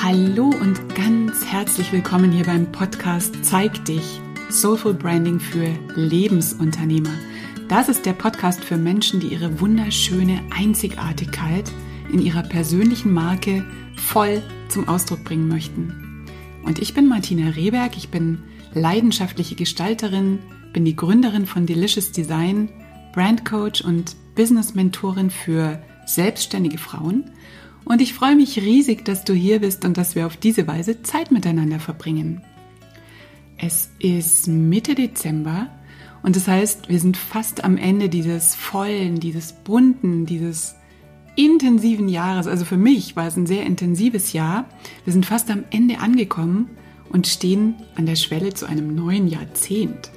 Hallo und ganz herzlich willkommen hier beim Podcast Zeig dich, Soulful Branding für Lebensunternehmer. Das ist der Podcast für Menschen, die ihre wunderschöne Einzigartigkeit in ihrer persönlichen Marke voll zum Ausdruck bringen möchten. Und ich bin Martina Rehberg, ich bin leidenschaftliche Gestalterin, bin die Gründerin von Delicious Design, Brandcoach und Business Mentorin für selbstständige Frauen und ich freue mich riesig, dass du hier bist und dass wir auf diese Weise Zeit miteinander verbringen. Es ist Mitte Dezember und das heißt, wir sind fast am Ende dieses vollen, dieses bunten, dieses intensiven Jahres. Also für mich war es ein sehr intensives Jahr. Wir sind fast am Ende angekommen und stehen an der Schwelle zu einem neuen Jahrzehnt.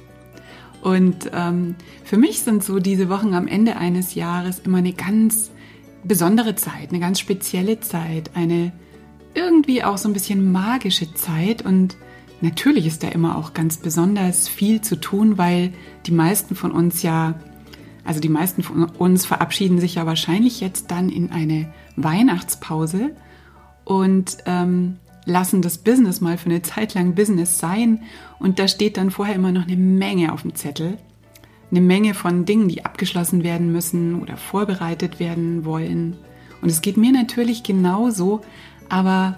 Und ähm, für mich sind so diese Wochen am Ende eines Jahres immer eine ganz besondere Zeit, eine ganz spezielle Zeit, eine irgendwie auch so ein bisschen magische Zeit. Und natürlich ist da immer auch ganz besonders viel zu tun, weil die meisten von uns ja, also die meisten von uns verabschieden sich ja wahrscheinlich jetzt dann in eine Weihnachtspause und ähm, lassen das Business mal für eine Zeit lang Business sein. Und da steht dann vorher immer noch eine Menge auf dem Zettel eine Menge von Dingen, die abgeschlossen werden müssen oder vorbereitet werden wollen. Und es geht mir natürlich genauso, aber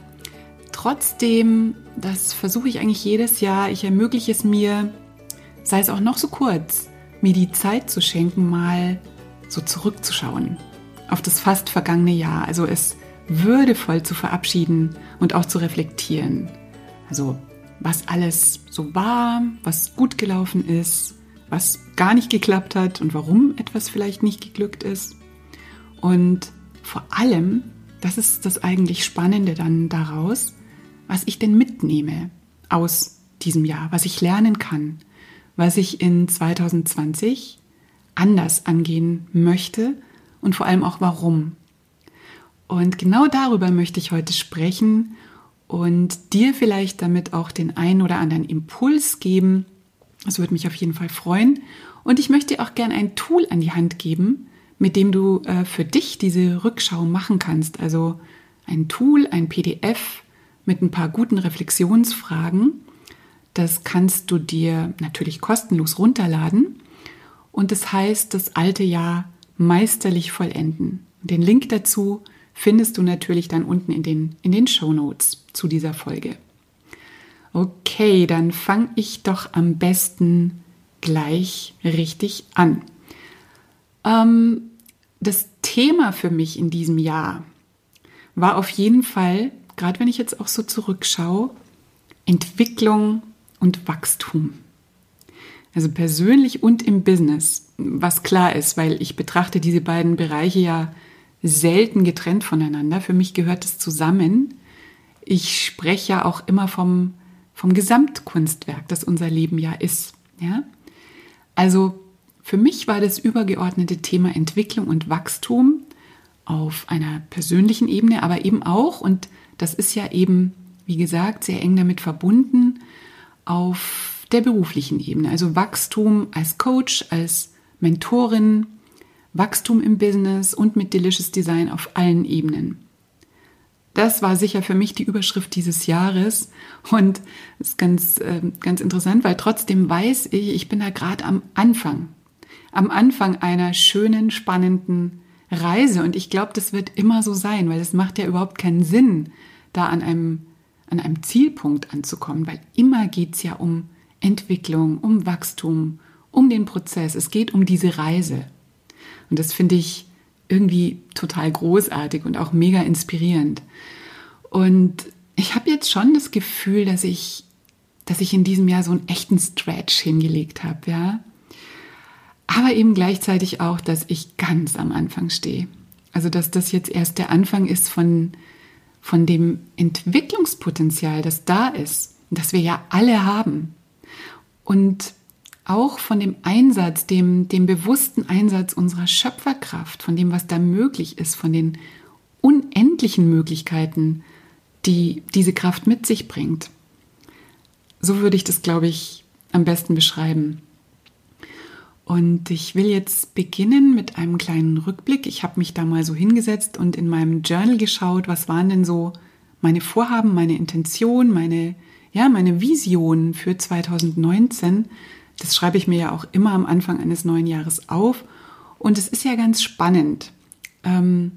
trotzdem, das versuche ich eigentlich jedes Jahr, ich ermögliche es mir, sei es auch noch so kurz, mir die Zeit zu schenken, mal so zurückzuschauen auf das fast vergangene Jahr, also es würdevoll zu verabschieden und auch zu reflektieren. Also was alles so war, was gut gelaufen ist, was gar nicht geklappt hat und warum etwas vielleicht nicht geglückt ist. Und vor allem, das ist das eigentlich Spannende dann daraus, was ich denn mitnehme aus diesem Jahr, was ich lernen kann, was ich in 2020 anders angehen möchte und vor allem auch warum. Und genau darüber möchte ich heute sprechen und dir vielleicht damit auch den einen oder anderen Impuls geben, das würde mich auf jeden Fall freuen. Und ich möchte dir auch gerne ein Tool an die Hand geben, mit dem du äh, für dich diese Rückschau machen kannst. Also ein Tool, ein PDF mit ein paar guten Reflexionsfragen. Das kannst du dir natürlich kostenlos runterladen. Und das heißt, das alte Jahr meisterlich vollenden. Den Link dazu findest du natürlich dann unten in den, in den Show Notes zu dieser Folge. Okay, dann fange ich doch am besten gleich richtig an. Ähm, das Thema für mich in diesem Jahr war auf jeden Fall, gerade wenn ich jetzt auch so zurückschaue, Entwicklung und Wachstum. Also persönlich und im Business, was klar ist, weil ich betrachte diese beiden Bereiche ja selten getrennt voneinander. Für mich gehört es zusammen. Ich spreche ja auch immer vom vom Gesamtkunstwerk, das unser Leben ja ist. Ja? Also für mich war das übergeordnete Thema Entwicklung und Wachstum auf einer persönlichen Ebene, aber eben auch, und das ist ja eben, wie gesagt, sehr eng damit verbunden, auf der beruflichen Ebene. Also Wachstum als Coach, als Mentorin, Wachstum im Business und mit Delicious Design auf allen Ebenen. Das war sicher für mich die Überschrift dieses Jahres und ist ganz, äh, ganz interessant, weil trotzdem weiß ich, ich bin da gerade am Anfang, am Anfang einer schönen, spannenden Reise und ich glaube, das wird immer so sein, weil es macht ja überhaupt keinen Sinn, da an einem, an einem Zielpunkt anzukommen, weil immer geht es ja um Entwicklung, um Wachstum, um den Prozess. Es geht um diese Reise. Und das finde ich irgendwie total großartig und auch mega inspirierend. Und ich habe jetzt schon das Gefühl, dass ich, dass ich in diesem Jahr so einen echten Stretch hingelegt habe, ja. Aber eben gleichzeitig auch, dass ich ganz am Anfang stehe. Also, dass das jetzt erst der Anfang ist von, von dem Entwicklungspotenzial, das da ist, das wir ja alle haben. Und auch von dem Einsatz, dem, dem bewussten Einsatz unserer Schöpferkraft, von dem, was da möglich ist, von den unendlichen Möglichkeiten, die diese Kraft mit sich bringt. So würde ich das, glaube ich, am besten beschreiben. Und ich will jetzt beginnen mit einem kleinen Rückblick. Ich habe mich da mal so hingesetzt und in meinem Journal geschaut, was waren denn so meine Vorhaben, meine Intention, meine, ja, meine Vision für 2019. Das schreibe ich mir ja auch immer am Anfang eines neuen Jahres auf. Und es ist ja ganz spannend. Ähm,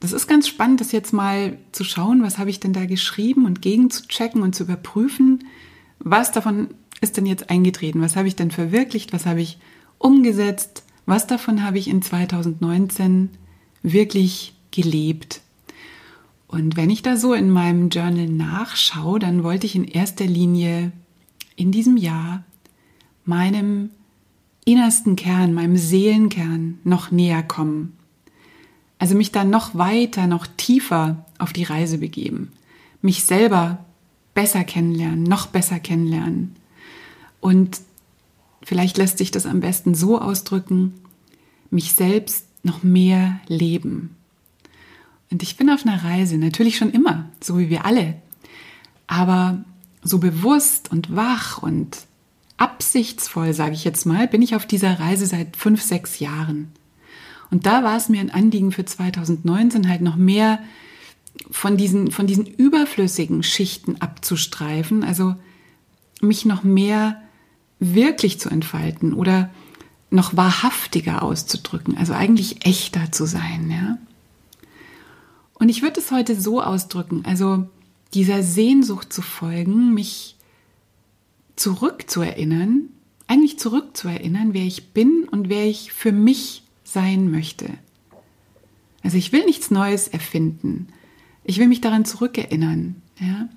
das ist ganz spannend, das jetzt mal zu schauen, was habe ich denn da geschrieben und gegen zu checken und zu überprüfen, was davon ist denn jetzt eingetreten, was habe ich denn verwirklicht, was habe ich umgesetzt, was davon habe ich in 2019 wirklich gelebt. Und wenn ich da so in meinem Journal nachschaue, dann wollte ich in erster Linie in diesem Jahr meinem innersten Kern, meinem Seelenkern noch näher kommen. Also mich dann noch weiter, noch tiefer auf die Reise begeben. Mich selber besser kennenlernen, noch besser kennenlernen. Und vielleicht lässt sich das am besten so ausdrücken, mich selbst noch mehr leben. Und ich bin auf einer Reise, natürlich schon immer, so wie wir alle. Aber so bewusst und wach und absichtsvoll, sage ich jetzt mal, bin ich auf dieser Reise seit fünf, sechs Jahren. Und da war es mir ein Anliegen für 2019 halt noch mehr von diesen, von diesen überflüssigen Schichten abzustreifen, also mich noch mehr wirklich zu entfalten oder noch wahrhaftiger auszudrücken, also eigentlich echter zu sein, ja. Und ich würde es heute so ausdrücken, also dieser Sehnsucht zu folgen, mich zurückzuerinnern, eigentlich zurückzuerinnern, wer ich bin und wer ich für mich sein möchte. Also ich will nichts Neues erfinden. Ich will mich daran zurückerinnern, ja.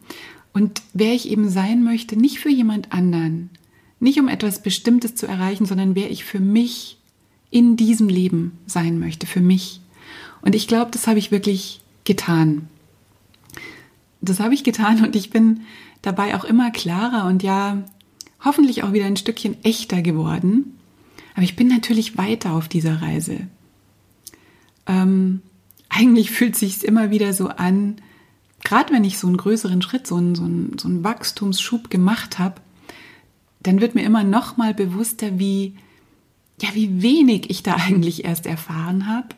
Und wer ich eben sein möchte, nicht für jemand anderen, nicht um etwas Bestimmtes zu erreichen, sondern wer ich für mich in diesem Leben sein möchte, für mich. Und ich glaube, das habe ich wirklich getan. Das habe ich getan und ich bin dabei auch immer klarer und ja, hoffentlich auch wieder ein Stückchen echter geworden. Aber ich bin natürlich weiter auf dieser Reise. Ähm, eigentlich fühlt sich immer wieder so an, gerade wenn ich so einen größeren Schritt, so einen, so einen, so einen Wachstumsschub gemacht habe, dann wird mir immer noch mal bewusster, wie, ja, wie wenig ich da eigentlich erst erfahren habe.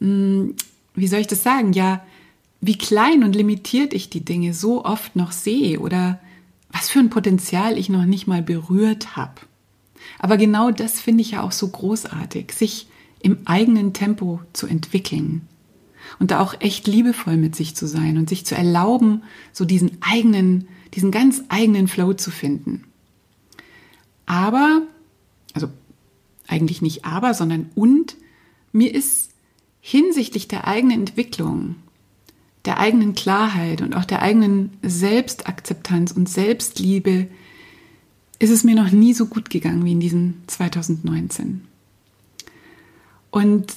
Hm, wie soll ich das sagen? Ja, wie klein und limitiert ich die Dinge so oft noch sehe oder was für ein Potenzial ich noch nicht mal berührt habe. Aber genau das finde ich ja auch so großartig, sich im eigenen Tempo zu entwickeln und da auch echt liebevoll mit sich zu sein und sich zu erlauben, so diesen eigenen, diesen ganz eigenen Flow zu finden. Aber, also eigentlich nicht aber, sondern und, mir ist hinsichtlich der eigenen Entwicklung, der eigenen Klarheit und auch der eigenen Selbstakzeptanz und Selbstliebe ist es mir noch nie so gut gegangen wie in diesem 2019. Und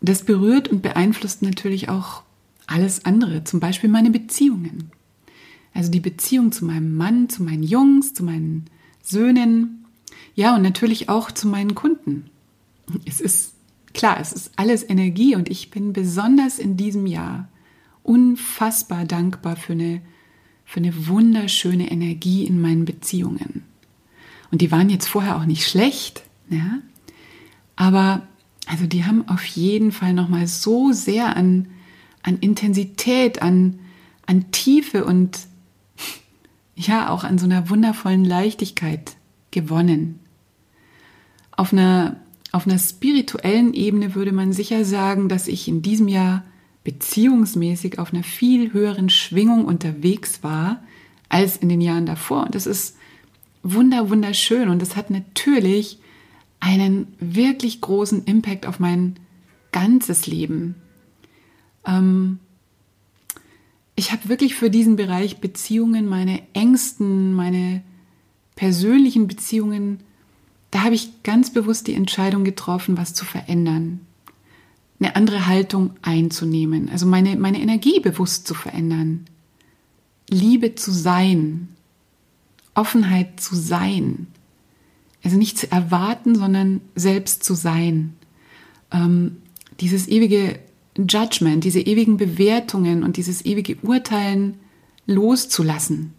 das berührt und beeinflusst natürlich auch alles andere, zum Beispiel meine Beziehungen. Also die Beziehung zu meinem Mann, zu meinen Jungs, zu meinen Söhnen, ja, und natürlich auch zu meinen Kunden. Es ist klar, es ist alles Energie und ich bin besonders in diesem Jahr unfassbar dankbar für eine, für eine wunderschöne Energie in meinen Beziehungen. Und die waren jetzt vorher auch nicht schlecht, ja, aber also die haben auf jeden Fall nochmal so sehr an, an Intensität, an, an Tiefe und ja auch an so einer wundervollen Leichtigkeit gewonnen. Auf einer, auf einer spirituellen Ebene würde man sicher sagen, dass ich in diesem Jahr beziehungsmäßig auf einer viel höheren Schwingung unterwegs war als in den Jahren davor. Und das ist wunder, wunderschön und das hat natürlich einen wirklich großen Impact auf mein ganzes Leben. Ähm, ich habe wirklich für diesen Bereich Beziehungen, meine Ängsten, meine persönlichen Beziehungen da habe ich ganz bewusst die Entscheidung getroffen, was zu verändern. Eine andere Haltung einzunehmen, also meine, meine Energie bewusst zu verändern. Liebe zu sein, Offenheit zu sein. Also nicht zu erwarten, sondern selbst zu sein. Ähm, dieses ewige Judgment, diese ewigen Bewertungen und dieses ewige Urteilen loszulassen.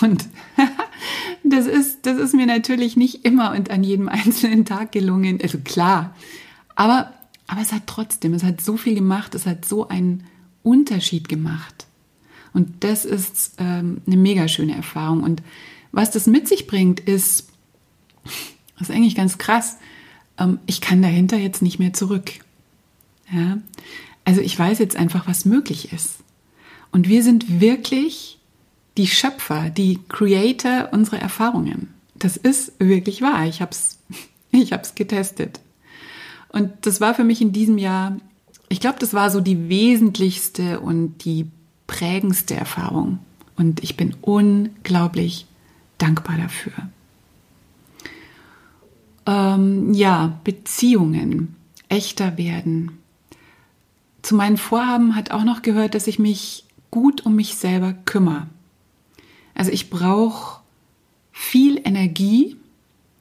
Und das ist, das ist mir natürlich nicht immer und an jedem einzelnen Tag gelungen. Also klar. Aber, aber es hat trotzdem, es hat so viel gemacht, es hat so einen Unterschied gemacht Und das ist ähm, eine mega schöne Erfahrung. Und was das mit sich bringt, ist, das ist eigentlich ganz krass. Ähm, ich kann dahinter jetzt nicht mehr zurück. Ja? Also ich weiß jetzt einfach, was möglich ist. Und wir sind wirklich die Schöpfer, die Creator unserer Erfahrungen. Das ist wirklich wahr. Ich habe es ich hab's getestet. Und das war für mich in diesem Jahr, ich glaube, das war so die wesentlichste und die prägendste Erfahrung. Und ich bin unglaublich dankbar dafür. Ähm, ja, Beziehungen echter werden. Zu meinen Vorhaben hat auch noch gehört, dass ich mich gut um mich selber kümmere. Also ich brauche viel Energie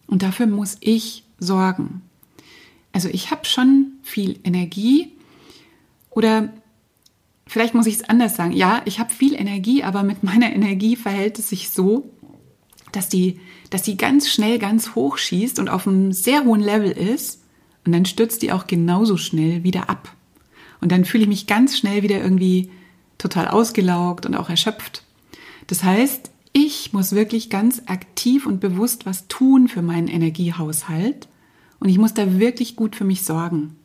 und dafür muss ich sorgen. Also ich habe schon viel Energie oder vielleicht muss ich es anders sagen. Ja, ich habe viel Energie, aber mit meiner Energie verhält es sich so, dass die, dass die ganz schnell ganz hoch schießt und auf einem sehr hohen Level ist und dann stürzt die auch genauso schnell wieder ab. Und dann fühle ich mich ganz schnell wieder irgendwie total ausgelaugt und auch erschöpft. Das heißt, ich muss wirklich ganz aktiv und bewusst was tun für meinen Energiehaushalt und ich muss da wirklich gut für mich sorgen.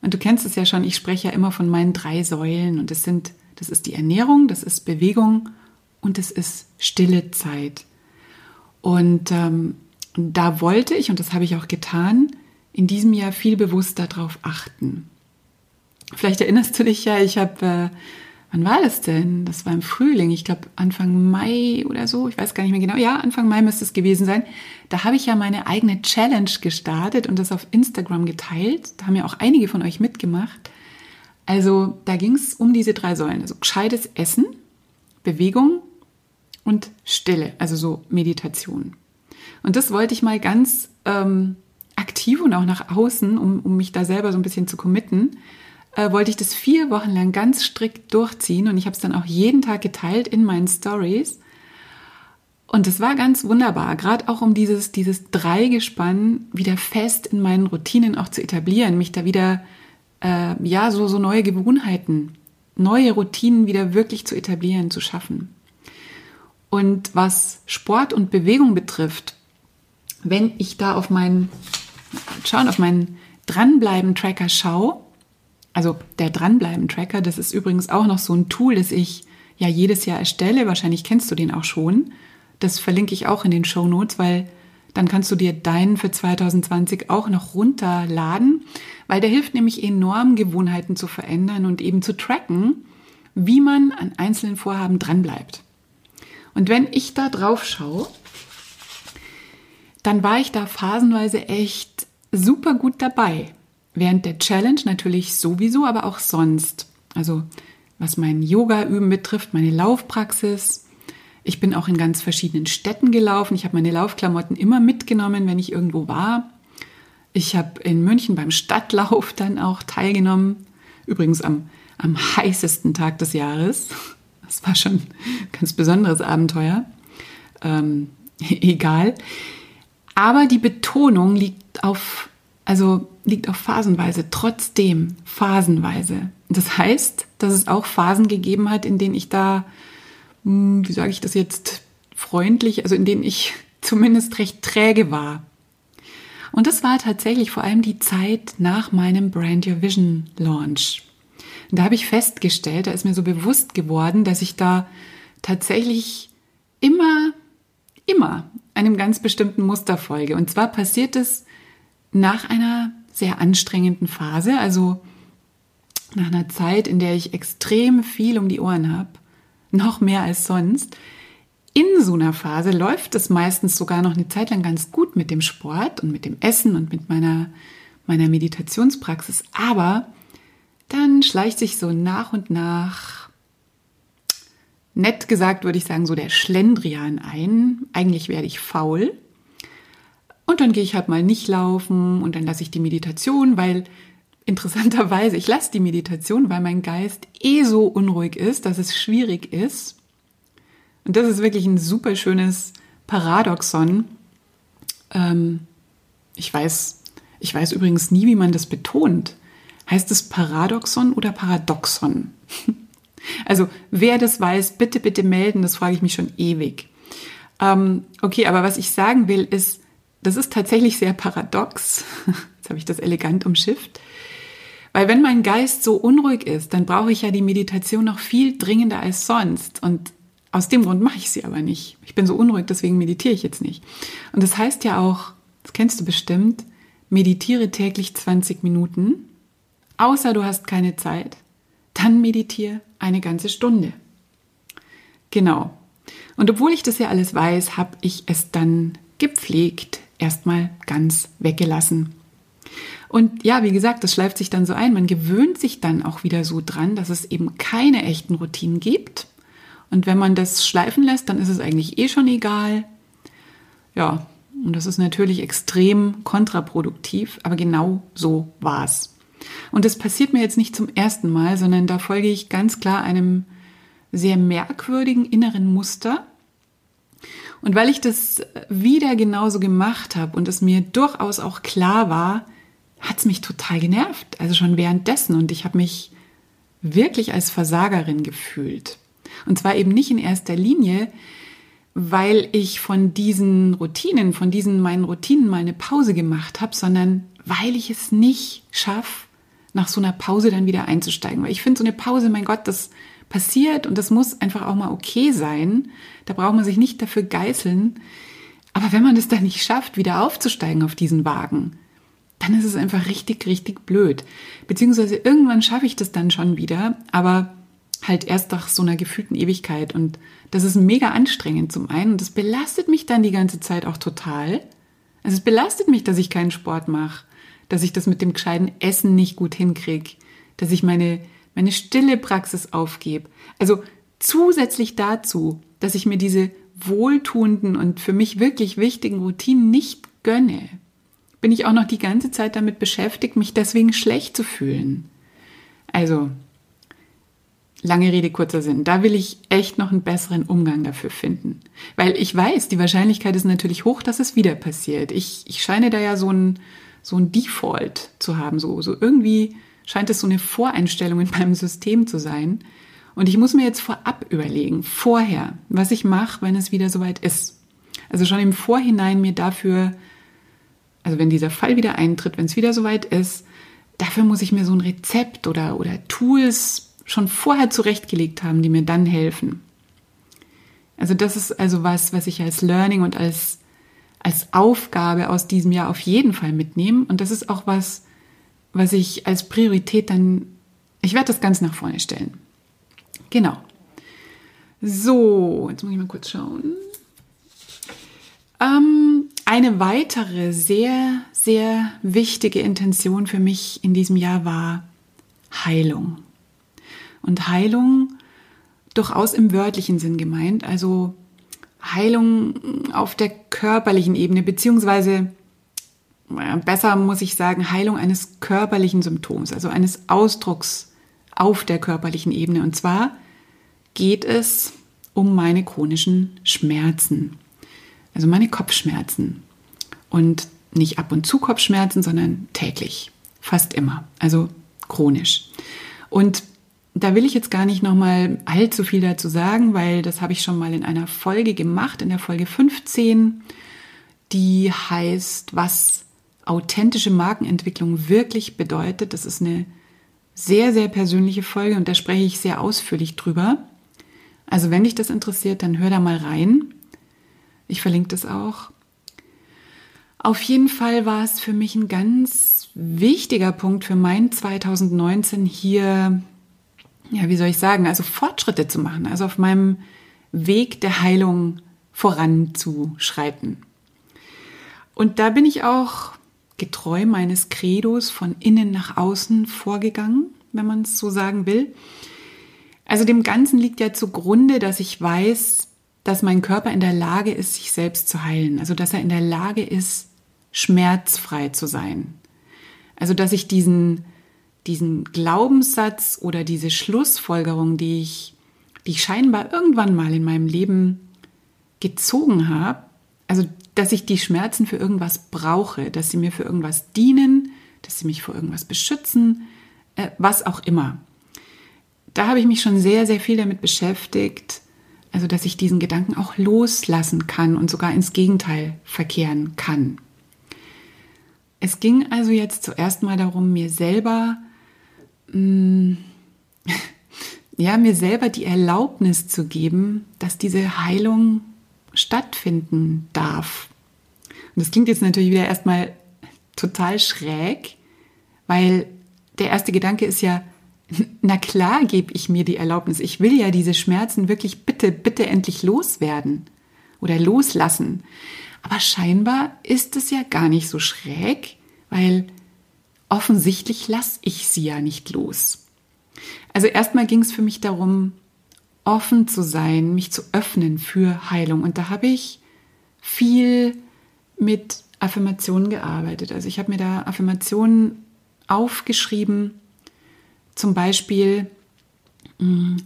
Und du kennst es ja schon, ich spreche ja immer von meinen drei Säulen und das sind, das ist die Ernährung, das ist Bewegung und es ist stille Zeit. Und ähm, da wollte ich, und das habe ich auch getan, in diesem Jahr viel bewusster darauf achten. Vielleicht erinnerst du dich ja, ich habe, äh, wann war das denn? Das war im Frühling, ich glaube Anfang Mai oder so, ich weiß gar nicht mehr genau. Ja, Anfang Mai müsste es gewesen sein. Da habe ich ja meine eigene Challenge gestartet und das auf Instagram geteilt. Da haben ja auch einige von euch mitgemacht. Also da ging es um diese drei Säulen. Also gescheites Essen, Bewegung und Stille, also so Meditation. Und das wollte ich mal ganz ähm, aktiv und auch nach außen, um, um mich da selber so ein bisschen zu committen, äh, wollte ich das vier Wochen lang ganz strikt durchziehen und ich habe es dann auch jeden Tag geteilt in meinen Stories. Und es war ganz wunderbar, gerade auch um dieses, dieses Dreigespann wieder fest in meinen Routinen auch zu etablieren, mich da wieder, äh, ja, so, so neue Gewohnheiten, neue Routinen wieder wirklich zu etablieren, zu schaffen. Und was Sport und Bewegung betrifft, wenn ich da auf meinen, schauen, auf meinen Dranbleiben-Tracker schaue, also der Dranbleiben-Tracker, das ist übrigens auch noch so ein Tool, das ich ja jedes Jahr erstelle. Wahrscheinlich kennst du den auch schon. Das verlinke ich auch in den Show Notes, weil dann kannst du dir deinen für 2020 auch noch runterladen, weil der hilft nämlich enorm, Gewohnheiten zu verändern und eben zu tracken, wie man an einzelnen Vorhaben dranbleibt. Und wenn ich da drauf schaue, dann war ich da phasenweise echt super gut dabei. Während der Challenge natürlich sowieso, aber auch sonst. Also was mein Yoga-Üben betrifft, meine Laufpraxis. Ich bin auch in ganz verschiedenen Städten gelaufen. Ich habe meine Laufklamotten immer mitgenommen, wenn ich irgendwo war. Ich habe in München beim Stadtlauf dann auch teilgenommen. Übrigens am, am heißesten Tag des Jahres. Das war schon ein ganz besonderes Abenteuer. Ähm, egal. Aber die Betonung liegt auf also liegt auf phasenweise, trotzdem phasenweise. Das heißt, dass es auch Phasen gegeben hat, in denen ich da, hm, wie sage ich das jetzt, freundlich, also in denen ich zumindest recht träge war. Und das war tatsächlich vor allem die Zeit nach meinem Brand Your Vision Launch. Und da habe ich festgestellt, da ist mir so bewusst geworden, dass ich da tatsächlich immer, immer einem ganz bestimmten Muster folge. Und zwar passiert es nach einer sehr anstrengenden Phase, also nach einer Zeit, in der ich extrem viel um die Ohren habe, noch mehr als sonst, in so einer Phase läuft es meistens sogar noch eine Zeit lang ganz gut mit dem Sport und mit dem Essen und mit meiner, meiner Meditationspraxis. Aber dann schleicht sich so nach und nach, nett gesagt würde ich sagen, so der Schlendrian ein. Eigentlich werde ich faul. Und dann gehe ich halt mal nicht laufen und dann lasse ich die Meditation, weil interessanterweise, ich lasse die Meditation, weil mein Geist eh so unruhig ist, dass es schwierig ist. Und das ist wirklich ein super schönes Paradoxon. Ähm, ich weiß, ich weiß übrigens nie, wie man das betont. Heißt es Paradoxon oder Paradoxon? Also wer das weiß, bitte, bitte melden, das frage ich mich schon ewig. Ähm, okay, aber was ich sagen will, ist, das ist tatsächlich sehr paradox. Jetzt habe ich das elegant umschifft. Weil wenn mein Geist so unruhig ist, dann brauche ich ja die Meditation noch viel dringender als sonst. Und aus dem Grund mache ich sie aber nicht. Ich bin so unruhig, deswegen meditiere ich jetzt nicht. Und das heißt ja auch, das kennst du bestimmt, meditiere täglich 20 Minuten, außer du hast keine Zeit, dann meditiere eine ganze Stunde. Genau. Und obwohl ich das ja alles weiß, habe ich es dann gepflegt erstmal ganz weggelassen. Und ja, wie gesagt, das schleift sich dann so ein. Man gewöhnt sich dann auch wieder so dran, dass es eben keine echten Routinen gibt. Und wenn man das schleifen lässt, dann ist es eigentlich eh schon egal. Ja, und das ist natürlich extrem kontraproduktiv, aber genau so war's. Und das passiert mir jetzt nicht zum ersten Mal, sondern da folge ich ganz klar einem sehr merkwürdigen inneren Muster. Und weil ich das wieder genauso gemacht habe und es mir durchaus auch klar war, hat es mich total genervt. Also schon währenddessen. Und ich habe mich wirklich als Versagerin gefühlt. Und zwar eben nicht in erster Linie, weil ich von diesen Routinen, von diesen meinen Routinen mal eine Pause gemacht habe, sondern weil ich es nicht schaffe, nach so einer Pause dann wieder einzusteigen. Weil ich finde, so eine Pause, mein Gott, das passiert und das muss einfach auch mal okay sein. Da braucht man sich nicht dafür geißeln. Aber wenn man es dann nicht schafft, wieder aufzusteigen auf diesen Wagen, dann ist es einfach richtig, richtig blöd. Beziehungsweise irgendwann schaffe ich das dann schon wieder, aber halt erst nach so einer gefühlten Ewigkeit. Und das ist mega anstrengend zum einen und das belastet mich dann die ganze Zeit auch total. Also es belastet mich, dass ich keinen Sport mache, dass ich das mit dem gescheiten Essen nicht gut hinkriege, dass ich meine, meine stille Praxis aufgebe. Also zusätzlich dazu, dass ich mir diese wohltuenden und für mich wirklich wichtigen Routinen nicht gönne, bin ich auch noch die ganze Zeit damit beschäftigt, mich deswegen schlecht zu fühlen. Also, lange Rede, kurzer Sinn. Da will ich echt noch einen besseren Umgang dafür finden. Weil ich weiß, die Wahrscheinlichkeit ist natürlich hoch, dass es wieder passiert. Ich, ich scheine da ja so ein, so ein Default zu haben. So, so irgendwie scheint es so eine Voreinstellung in meinem System zu sein. Und ich muss mir jetzt vorab überlegen, vorher, was ich mache, wenn es wieder soweit ist. Also schon im Vorhinein mir dafür also wenn dieser Fall wieder eintritt, wenn es wieder soweit ist, dafür muss ich mir so ein Rezept oder, oder Tools schon vorher zurechtgelegt haben, die mir dann helfen. Also das ist also was, was ich als Learning und als, als Aufgabe aus diesem Jahr auf jeden Fall mitnehme. Und das ist auch was, was ich als Priorität dann, ich werde das ganz nach vorne stellen. Genau. So, jetzt muss ich mal kurz schauen. Ähm, eine weitere sehr, sehr wichtige Intention für mich in diesem Jahr war Heilung. Und Heilung durchaus im wörtlichen Sinn gemeint, also Heilung auf der körperlichen Ebene, beziehungsweise besser muss ich sagen, Heilung eines körperlichen Symptoms, also eines Ausdrucks auf der körperlichen Ebene. Und zwar geht es um meine chronischen Schmerzen also meine Kopfschmerzen. Und nicht ab und zu Kopfschmerzen, sondern täglich, fast immer, also chronisch. Und da will ich jetzt gar nicht nochmal allzu viel dazu sagen, weil das habe ich schon mal in einer Folge gemacht, in der Folge 15, die heißt, was authentische Markenentwicklung wirklich bedeutet. Das ist eine sehr, sehr persönliche Folge und da spreche ich sehr ausführlich drüber. Also wenn dich das interessiert, dann hör da mal rein. Ich verlinke das auch. Auf jeden Fall war es für mich ein ganz wichtiger Punkt für mein 2019 hier, ja, wie soll ich sagen, also Fortschritte zu machen, also auf meinem Weg der Heilung voranzuschreiten. Und da bin ich auch getreu meines Credos von innen nach außen vorgegangen, wenn man es so sagen will. Also dem Ganzen liegt ja zugrunde, dass ich weiß, dass mein Körper in der Lage ist, sich selbst zu heilen. Also dass er in der Lage ist, schmerzfrei zu sein. Also dass ich diesen, diesen Glaubenssatz oder diese Schlussfolgerung, die ich, die ich scheinbar irgendwann mal in meinem Leben gezogen habe, also dass ich die Schmerzen für irgendwas brauche, dass sie mir für irgendwas dienen, dass sie mich vor irgendwas beschützen, äh, was auch immer da habe ich mich schon sehr, sehr viel damit beschäftigt, also dass ich diesen Gedanken auch loslassen kann und sogar ins Gegenteil verkehren kann. Es ging also jetzt zuerst mal darum, mir selber, mh, mm, ja, mir selber die Erlaubnis zu geben, dass diese Heilung stattfinden darf. Und das klingt jetzt natürlich wieder erstmal total schräg, weil der erste Gedanke ist ja, na klar gebe ich mir die Erlaubnis. Ich will ja diese Schmerzen wirklich bitte, bitte endlich loswerden oder loslassen. Aber scheinbar ist es ja gar nicht so schräg, weil offensichtlich lasse ich sie ja nicht los. Also erstmal ging es für mich darum, offen zu sein, mich zu öffnen für Heilung. Und da habe ich viel mit Affirmationen gearbeitet. Also ich habe mir da Affirmationen aufgeschrieben, zum Beispiel, mm,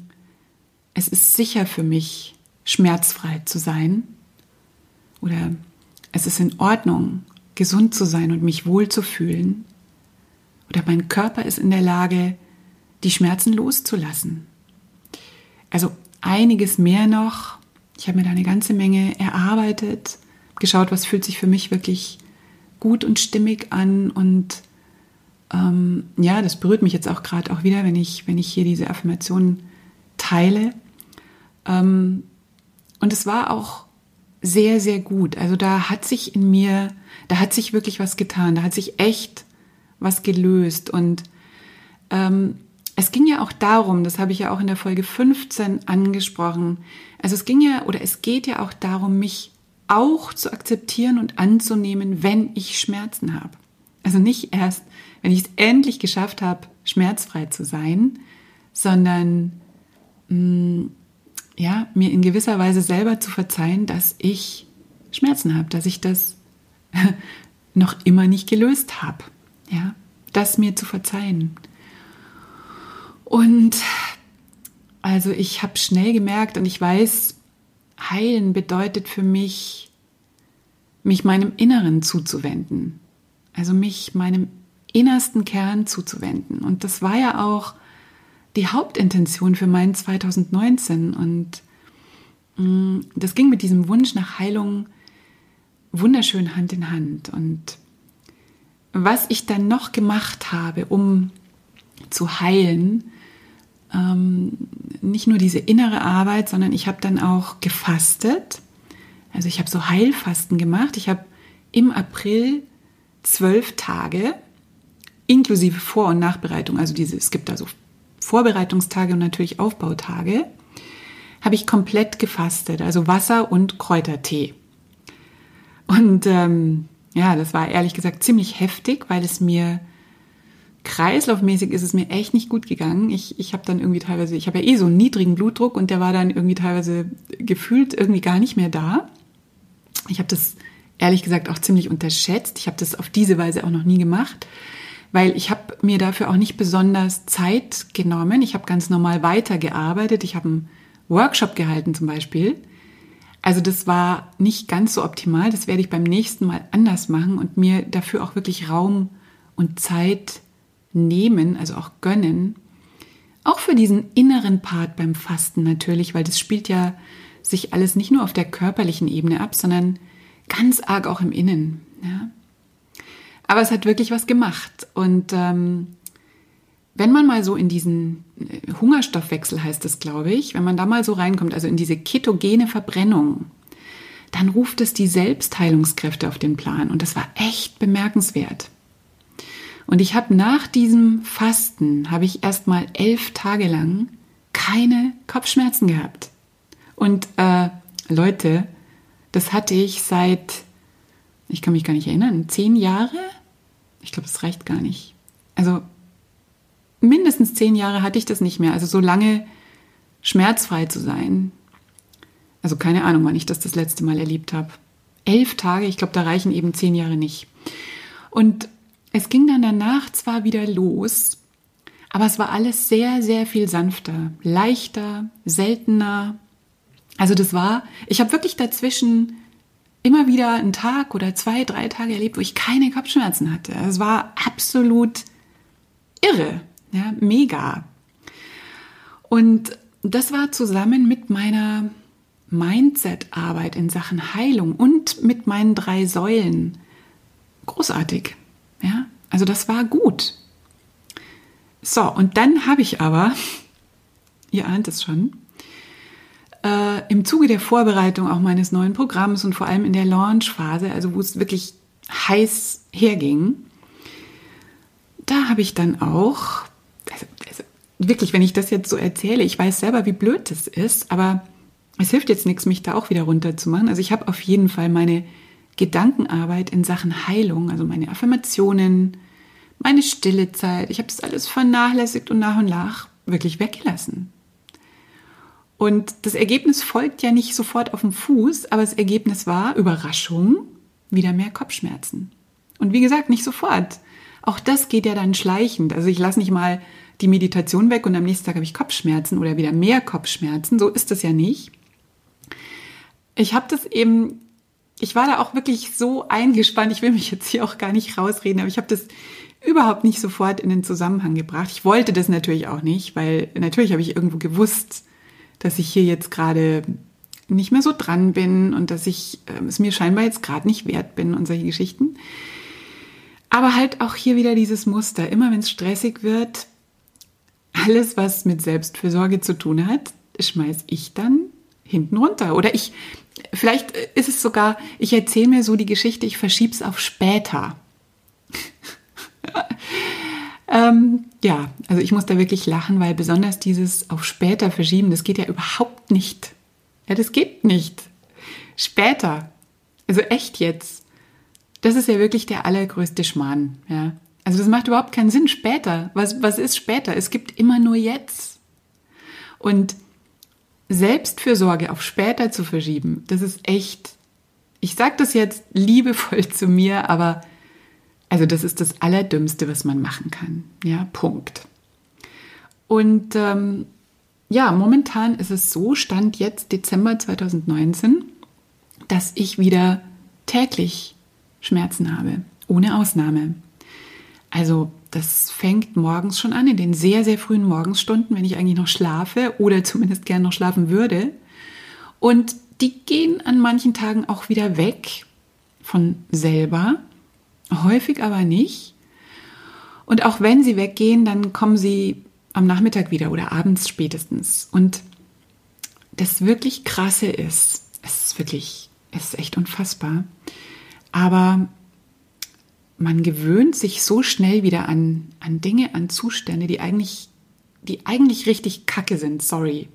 es ist sicher für mich, schmerzfrei zu sein. Oder es ist in Ordnung, gesund zu sein und mich wohl zu fühlen. Oder mein Körper ist in der Lage, die Schmerzen loszulassen. Also einiges mehr noch. Ich habe mir da eine ganze Menge erarbeitet, geschaut, was fühlt sich für mich wirklich gut und stimmig an und ähm, ja, das berührt mich jetzt auch gerade auch wieder, wenn ich, wenn ich hier diese Affirmationen teile. Ähm, und es war auch sehr, sehr gut. Also da hat sich in mir, da hat sich wirklich was getan, da hat sich echt was gelöst. Und ähm, es ging ja auch darum, das habe ich ja auch in der Folge 15 angesprochen, also es ging ja oder es geht ja auch darum, mich auch zu akzeptieren und anzunehmen, wenn ich Schmerzen habe. Also nicht erst, wenn ich es endlich geschafft habe, schmerzfrei zu sein, sondern mh, mm, ja, mir in gewisser Weise selber zu verzeihen, dass ich Schmerzen habe, dass ich das noch immer nicht gelöst habe. Ja, das mir zu verzeihen. Und also ich habe schnell gemerkt und ich weiß, heilen bedeutet für mich, mich meinem Inneren zuzuwenden. Also mich meinem innersten Kern zuzuwenden. Und das war ja auch die Hauptintention für meinen 2019. Und mm, das ging mit diesem Wunsch nach Heilung wunderschön Hand in Hand. Und was ich dann noch gemacht habe, um zu heilen, ähm, nicht nur diese innere Arbeit, sondern ich habe dann auch gefastet. Also ich habe so Heilfasten gemacht. Ich habe im April zwölf Tage inklusive Vor- und Nachbereitung, also diese, es gibt also Vorbereitungstage und natürlich Aufbautage, habe ich komplett gefastet, also Wasser und Kräutertee. Und ähm, ja, das war ehrlich gesagt ziemlich heftig, weil es mir kreislaufmäßig ist es mir echt nicht gut gegangen. Ich, ich habe dann irgendwie teilweise, ich habe ja eh so einen niedrigen Blutdruck und der war dann irgendwie teilweise gefühlt irgendwie gar nicht mehr da. Ich habe das ehrlich gesagt auch ziemlich unterschätzt. Ich habe das auf diese Weise auch noch nie gemacht weil ich habe mir dafür auch nicht besonders Zeit genommen. Ich habe ganz normal weitergearbeitet. Ich habe einen Workshop gehalten zum Beispiel. Also das war nicht ganz so optimal. Das werde ich beim nächsten Mal anders machen und mir dafür auch wirklich Raum und Zeit nehmen, also auch gönnen. Auch für diesen inneren Part beim Fasten natürlich, weil das spielt ja sich alles nicht nur auf der körperlichen Ebene ab, sondern ganz arg auch im Innen. Ja? Aber es hat wirklich was gemacht. Und ähm, wenn man mal so in diesen äh, Hungerstoffwechsel heißt es, glaube ich, wenn man da mal so reinkommt, also in diese ketogene Verbrennung, dann ruft es die Selbstheilungskräfte auf den Plan. Und das war echt bemerkenswert. Und ich habe nach diesem Fasten, habe ich erst mal elf Tage lang keine Kopfschmerzen gehabt. Und äh, Leute, das hatte ich seit, ich kann mich gar nicht erinnern, zehn Jahre? Ich glaube, das reicht gar nicht. Also mindestens zehn Jahre hatte ich das nicht mehr. Also so lange schmerzfrei zu sein. Also keine Ahnung, wann ich das das letzte Mal erlebt habe. Elf Tage, ich glaube, da reichen eben zehn Jahre nicht. Und es ging dann danach zwar wieder los, aber es war alles sehr, sehr viel sanfter, leichter, seltener. Also das war, ich habe wirklich dazwischen immer wieder einen Tag oder zwei, drei Tage erlebt, wo ich keine Kopfschmerzen hatte. Es war absolut irre, ja, mega. Und das war zusammen mit meiner Mindset-Arbeit in Sachen Heilung und mit meinen drei Säulen großartig. Ja, also das war gut. So, und dann habe ich aber, ihr ahnt es schon, äh, im Zuge der Vorbereitung auch meines neuen Programms und vor allem in der Launch-Phase, also wo es wirklich heiß herging, da habe ich dann auch, also, also wirklich, wenn ich das jetzt so erzähle, ich weiß selber, wie blöd das ist, aber es hilft jetzt nichts, mich da auch wieder runterzumachen. Also ich habe auf jeden Fall meine Gedankenarbeit in Sachen Heilung, also meine Affirmationen, meine stille Zeit, ich habe das alles vernachlässigt und nach und nach wirklich weggelassen. Und das Ergebnis folgt ja nicht sofort auf dem Fuß, aber das Ergebnis war Überraschung, wieder mehr Kopfschmerzen. Und wie gesagt, nicht sofort. Auch das geht ja dann schleichend. Also ich lasse nicht mal die Meditation weg und am nächsten Tag habe ich Kopfschmerzen oder wieder mehr Kopfschmerzen. So ist das ja nicht. Ich habe das eben, ich war da auch wirklich so eingespannt. Ich will mich jetzt hier auch gar nicht rausreden, aber ich habe das überhaupt nicht sofort in den Zusammenhang gebracht. Ich wollte das natürlich auch nicht, weil natürlich habe ich irgendwo gewusst, dass ich hier jetzt gerade nicht mehr so dran bin und dass ich äh, es mir scheinbar jetzt gerade nicht wert bin und solche Geschichten. Aber halt auch hier wieder dieses Muster. Immer wenn es stressig wird, alles, was mit Selbstfürsorge zu tun hat, schmeiß ich dann hinten runter. Oder ich, vielleicht ist es sogar, ich erzähle mir so die Geschichte, ich verschiebe es auf später. ähm, ja, also ich muss da wirklich lachen, weil besonders dieses auf später verschieben, das geht ja überhaupt nicht. Ja, das geht nicht. Später. Also echt jetzt. Das ist ja wirklich der allergrößte Schmarrn, ja. Also das macht überhaupt keinen Sinn später. Was, was ist später? Es gibt immer nur jetzt. Und Selbstfürsorge auf später zu verschieben, das ist echt, ich sage das jetzt liebevoll zu mir, aber also das ist das Allerdümmste, was man machen kann. Ja, Punkt. Und ähm, ja, momentan ist es so, stand jetzt Dezember 2019, dass ich wieder täglich Schmerzen habe, ohne Ausnahme. Also das fängt morgens schon an, in den sehr, sehr frühen Morgensstunden, wenn ich eigentlich noch schlafe oder zumindest gern noch schlafen würde. Und die gehen an manchen Tagen auch wieder weg von selber häufig aber nicht. Und auch wenn sie weggehen, dann kommen sie am Nachmittag wieder oder abends spätestens. Und das wirklich krasse ist, es ist wirklich, es ist echt unfassbar. Aber man gewöhnt sich so schnell wieder an, an Dinge, an Zustände, die eigentlich, die eigentlich richtig kacke sind, sorry.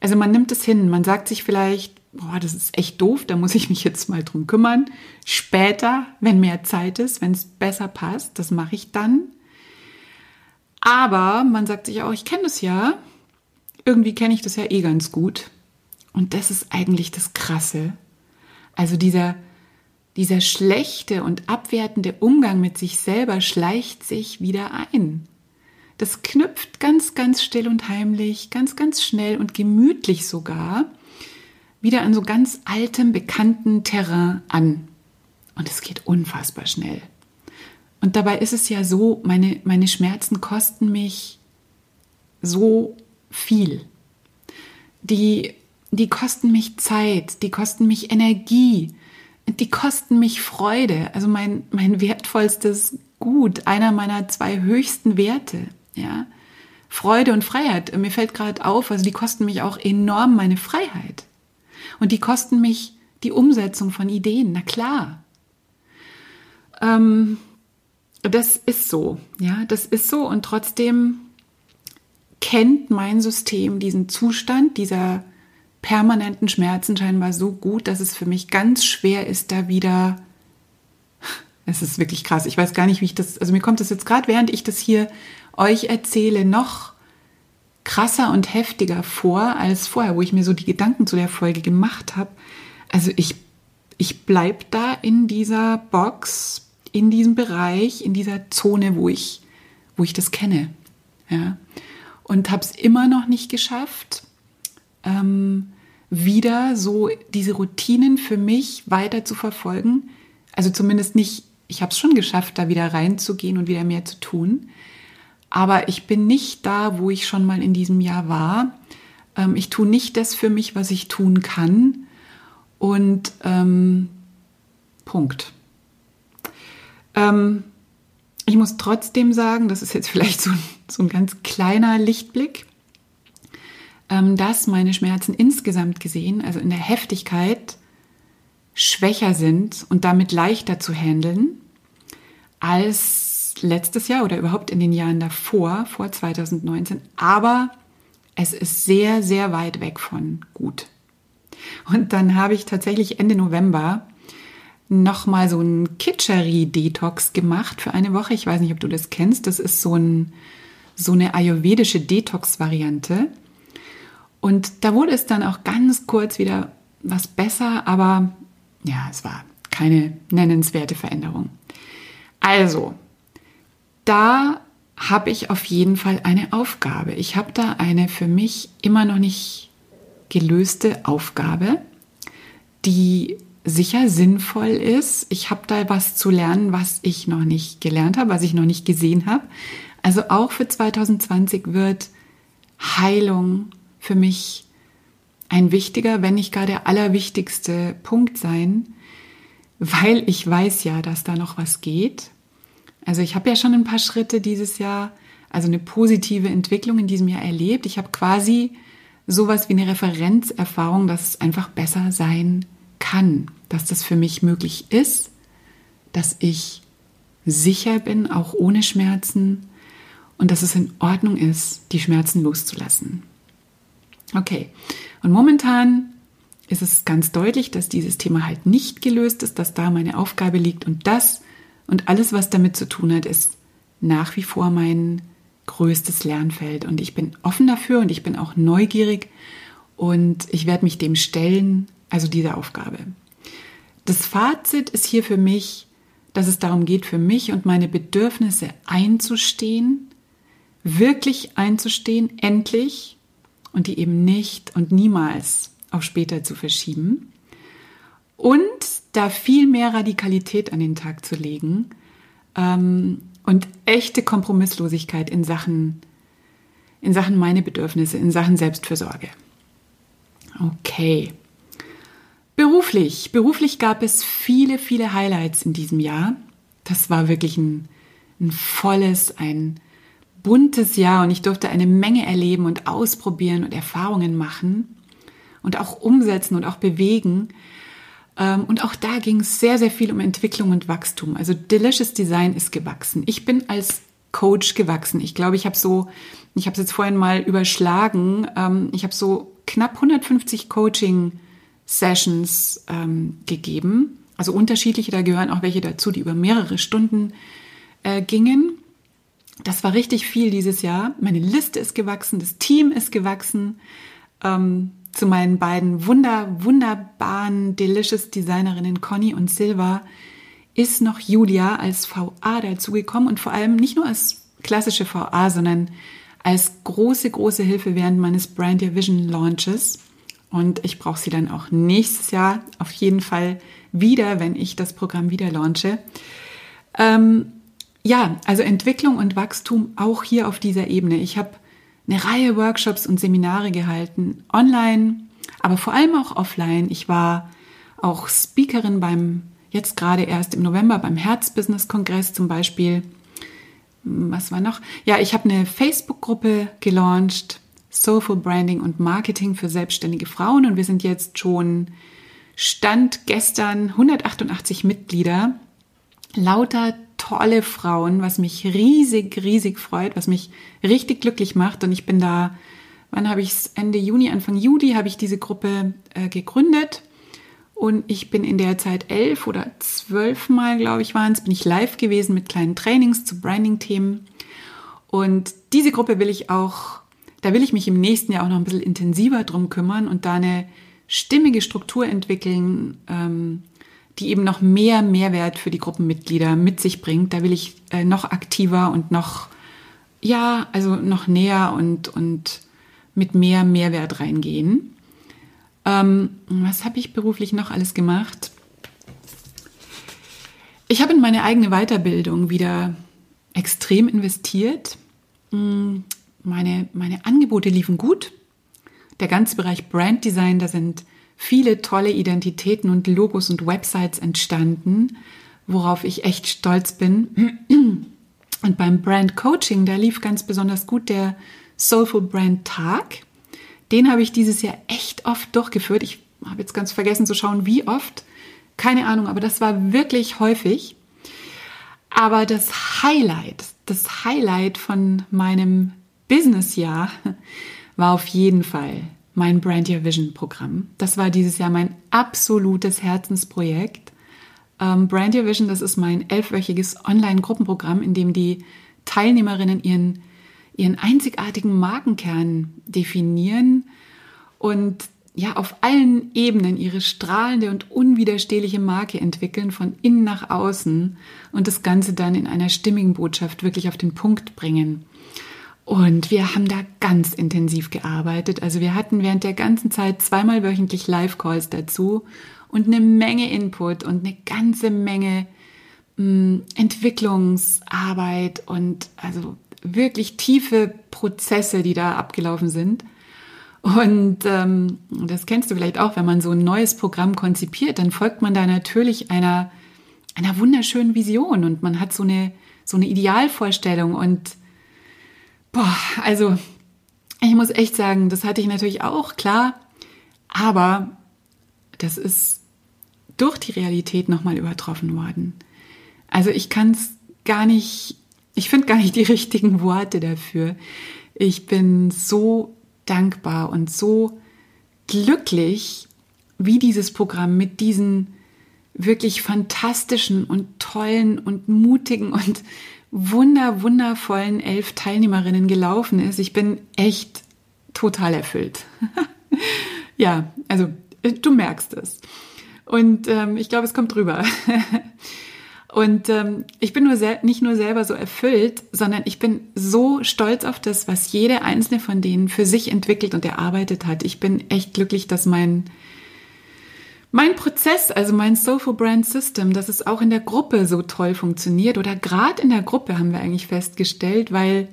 Also man nimmt es hin, man sagt sich vielleicht, boah, das ist echt doof, da muss ich mich jetzt mal drum kümmern. Später, wenn mehr Zeit ist, wenn es besser passt, das mache ich dann. Aber man sagt sich auch, ich kenne das ja, irgendwie kenne ich das ja eh ganz gut. Und das ist eigentlich das Krasse. Also dieser, dieser schlechte und abwertende Umgang mit sich selber schleicht sich wieder ein. Das knüpft ganz, ganz still und heimlich, ganz, ganz schnell und gemütlich sogar wieder an so ganz altem, bekannten Terrain an. Und es geht unfassbar schnell. Und dabei ist es ja so, meine, meine Schmerzen kosten mich so viel. Die, die kosten mich Zeit, die kosten mich Energie, die kosten mich Freude. Also mein, mein wertvollstes Gut, einer meiner zwei höchsten Werte, ja. Freude und Freiheit. Mir fällt gerade auf, also die kosten mich auch enorm meine Freiheit. Und die kosten mich die Umsetzung von Ideen, na klar. Ähm, das ist so, ja, das ist so. Und trotzdem kennt mein System diesen Zustand dieser permanenten Schmerzen scheinbar so gut, dass es für mich ganz schwer ist, da wieder. Es ist wirklich krass. Ich weiß gar nicht, wie ich das. Also mir kommt das jetzt gerade, während ich das hier euch erzähle, noch krasser und heftiger vor als vorher, wo ich mir so die Gedanken zu der Folge gemacht habe. Also ich, ich bleib da in dieser Box, in diesem Bereich, in dieser Zone, wo ich, wo ich das kenne. Ja. Und habe es immer noch nicht geschafft, ähm, wieder so diese Routinen für mich weiter zu verfolgen. Also zumindest nicht, ich habe es schon geschafft, da wieder reinzugehen und wieder mehr zu tun. aber ich bin nicht da, wo ich schon mal in diesem Jahr war. Ähm, ich tue nicht das für mich, was ich tun kann. Und ähm, Punkt. Ähm, ich muss trotzdem sagen, das ist jetzt vielleicht so, so ein ganz kleiner Lichtblick, dass meine Schmerzen insgesamt gesehen, also in der Heftigkeit, schwächer sind und damit leichter zu handeln als letztes Jahr oder überhaupt in den Jahren davor, vor 2019. Aber es ist sehr, sehr weit weg von gut. Und dann habe ich tatsächlich Ende November nochmal so einen Kitscheri-Detox gemacht für eine Woche. Ich weiß nicht, ob du das kennst. Das ist so, ein, so eine ayurvedische Detox-Variante. Und da wurde es dann auch ganz kurz wieder was besser, aber ja, es war keine nennenswerte Veränderung. Also, da habe ich auf jeden Fall eine Aufgabe. Ich habe da eine für mich immer noch nicht gelöste Aufgabe, die sicher sinnvoll ist. Ich habe da was zu lernen, was ich noch nicht gelernt habe, was ich noch nicht gesehen habe. Also auch für 2020 wird Heilung für mich ein wichtiger, wenn nicht gar der allerwichtigste Punkt sein, weil ich weiß ja, dass da noch was geht. Also ich habe ja schon ein paar Schritte dieses Jahr, also eine positive Entwicklung in diesem Jahr erlebt. Ich habe quasi sowas wie eine Referenzerfahrung, dass es einfach besser sein kann, dass das für mich möglich ist, dass ich sicher bin, auch ohne Schmerzen und dass es in Ordnung ist, die Schmerzen loszulassen. Okay, und momentan ist es ganz deutlich, dass dieses Thema halt nicht gelöst ist, dass da meine Aufgabe liegt. Und das und alles, was damit zu tun hat, ist nach wie vor mein größtes Lernfeld. Und ich bin offen dafür und ich bin auch neugierig. Und ich werde mich dem stellen, also dieser Aufgabe. Das Fazit ist hier für mich, dass es darum geht, für mich und meine Bedürfnisse einzustehen, wirklich einzustehen, endlich und die eben nicht und niemals auf später zu verschieben. Und da viel mehr Radikalität an den Tag zu legen ähm, und echte Kompromisslosigkeit in Sachen, in Sachen meine Bedürfnisse, in Sachen Selbstfürsorge. Okay. Beruflich. Beruflich gab es viele, viele Highlights in diesem Jahr. Das war wirklich ein, ein volles, ein buntes Jahr und ich durfte eine Menge erleben und ausprobieren und Erfahrungen machen und auch umsetzen und auch bewegen. Ähm, und auch da ging es sehr, sehr viel um Entwicklung und Wachstum. Also Delicious Design ist gewachsen. Ich bin als Coach gewachsen. Ich glaube, ich habe so, ich habe es jetzt vorhin mal überschlagen, ähm, ich habe so knapp 150 Coaching-Sessions ähm, gegeben. Also unterschiedliche, da gehören auch welche dazu, die über mehrere Stunden äh, gingen. Das war richtig viel dieses Jahr. Meine Liste ist gewachsen, das Team ist gewachsen. Ähm, zu meinen beiden wunder, wunderbaren, delicious Designerinnen Conny und Silva ist noch Julia als VA dazugekommen und vor allem nicht nur als klassische VA, sondern als große, große Hilfe während meines Brand Your Vision Launches. Und ich brauche sie dann auch nächstes Jahr auf jeden Fall wieder, wenn ich das Programm wieder launche. Ähm, ja, also Entwicklung und Wachstum auch hier auf dieser Ebene. Ich habe eine Reihe Workshops und Seminare gehalten, online, aber vor allem auch offline. Ich war auch Speakerin beim, jetzt gerade erst im November beim Herz-Business-Kongress zum Beispiel. Was war noch? Ja, ich habe eine Facebook-Gruppe gelauncht, Soulful Branding und Marketing für selbstständige Frauen und wir sind jetzt schon Stand gestern 188 Mitglieder. Lauter tolle Frauen, was mich riesig, riesig freut, was mich richtig glücklich macht. Und ich bin da, wann habe ich es? Ende Juni, Anfang Juli habe ich diese Gruppe äh, gegründet. Und ich bin in der Zeit elf oder zwölf Mal, glaube ich, waren es, bin ich live gewesen mit kleinen Trainings zu Branding-Themen. Und diese Gruppe will ich auch, da will ich mich im nächsten Jahr auch noch ein bisschen intensiver drum kümmern und da eine stimmige Struktur entwickeln, ähm, die eben noch mehr Mehrwert für die Gruppenmitglieder mit sich bringt. Da will ich äh, noch aktiver und noch, ja, also noch näher und, und mit mehr Mehrwert reingehen. Ähm, was habe ich beruflich noch alles gemacht? Ich habe in meine eigene Weiterbildung wieder extrem investiert. mm, meine, meine Angebote liefen gut. Der ganze Bereich Brand Design, da sind viele tolle Identitäten und Logos und Websites entstanden, worauf ich echt stolz bin. Und beim Brand Coaching, da lief ganz besonders gut der Soulful Brand Tag. Den habe ich dieses Jahr echt oft durchgeführt. Ich habe jetzt ganz vergessen zu schauen, wie oft. Keine Ahnung, aber das war wirklich häufig. Aber das Highlight, das Highlight von meinem Businessjahr war auf jeden Fall mein Brand Your Vision Programm. Das war dieses Jahr mein absolutes Herzensprojekt. Ähm, Brand Your Vision, das ist mein elfwöchiges Online-Gruppenprogramm, in dem die Teilnehmerinnen ihren, ihren einzigartigen Markenkern definieren und ja, auf allen Ebenen ihre strahlende und unwiderstehliche Marke entwickeln, von innen nach außen und das Ganze dann in einer stimmigen Botschaft wirklich auf den Punkt bringen. Und wir haben da ganz intensiv gearbeitet. Also wir hatten während der ganzen Zeit zweimal wöchentlich Live-Calls dazu und eine Menge Input und eine ganze Menge mh, hm, Entwicklungsarbeit und also wirklich tiefe Prozesse, die da abgelaufen sind. Und ähm, das kennst du vielleicht auch, wenn man so ein neues Programm konzipiert, dann folgt man da natürlich einer, einer wunderschönen Vision und man hat so eine, so eine Idealvorstellung und Boah, also ich muss echt sagen, das hatte ich natürlich auch, klar, aber das ist durch die Realität nochmal übertroffen worden. Also ich kann es gar nicht, ich finde gar nicht die richtigen Worte dafür. Ich bin so dankbar und so glücklich, wie dieses Programm mit diesen wirklich fantastischen und tollen und mutigen und wunder, wundervollen elf Teilnehmerinnen gelaufen ist. Ich bin echt total erfüllt. ja, also äh, du merkst es. Und ähm, ich glaube, es kommt drüber. Und ähm, ich bin nur nicht nur selber so erfüllt, sondern ich bin so stolz auf das, was jede einzelne von denen für sich entwickelt und erarbeitet hat. Ich bin echt glücklich, dass mein mein Prozess, also mein Soulful Brand System, dass es auch in der Gruppe so toll funktioniert oder gerade in der Gruppe haben wir eigentlich festgestellt, weil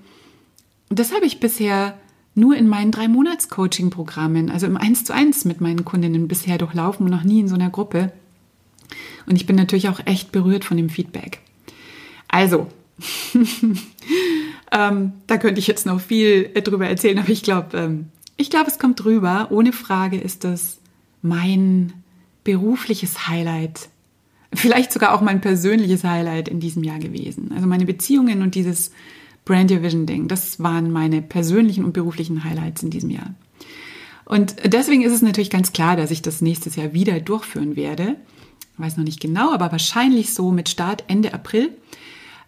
das habe ich bisher nur in meinen drei Monats Coaching Programmen, also im Eins zu eins mit meinen Kundinnen bisher durchlaufen und noch nie in so einer Gruppe. Und ich bin natürlich auch echt berührt von dem Feedback. Also, ähm, da könnte ich jetzt noch viel drüber erzählen, aber ich glaube, ähm, ich glaube, es kommt drüber. Ohne Frage ist das mein berufliches Highlight, vielleicht sogar auch mein persönliches Highlight in diesem Jahr gewesen. Also meine Beziehungen und dieses Brand Your Vision Ding, das waren meine persönlichen und beruflichen Highlights in diesem Jahr. Und deswegen ist es natürlich ganz klar, dass ich das nächstes Jahr wieder durchführen werde. Ich weiß noch nicht genau, aber wahrscheinlich so mit Start Ende April.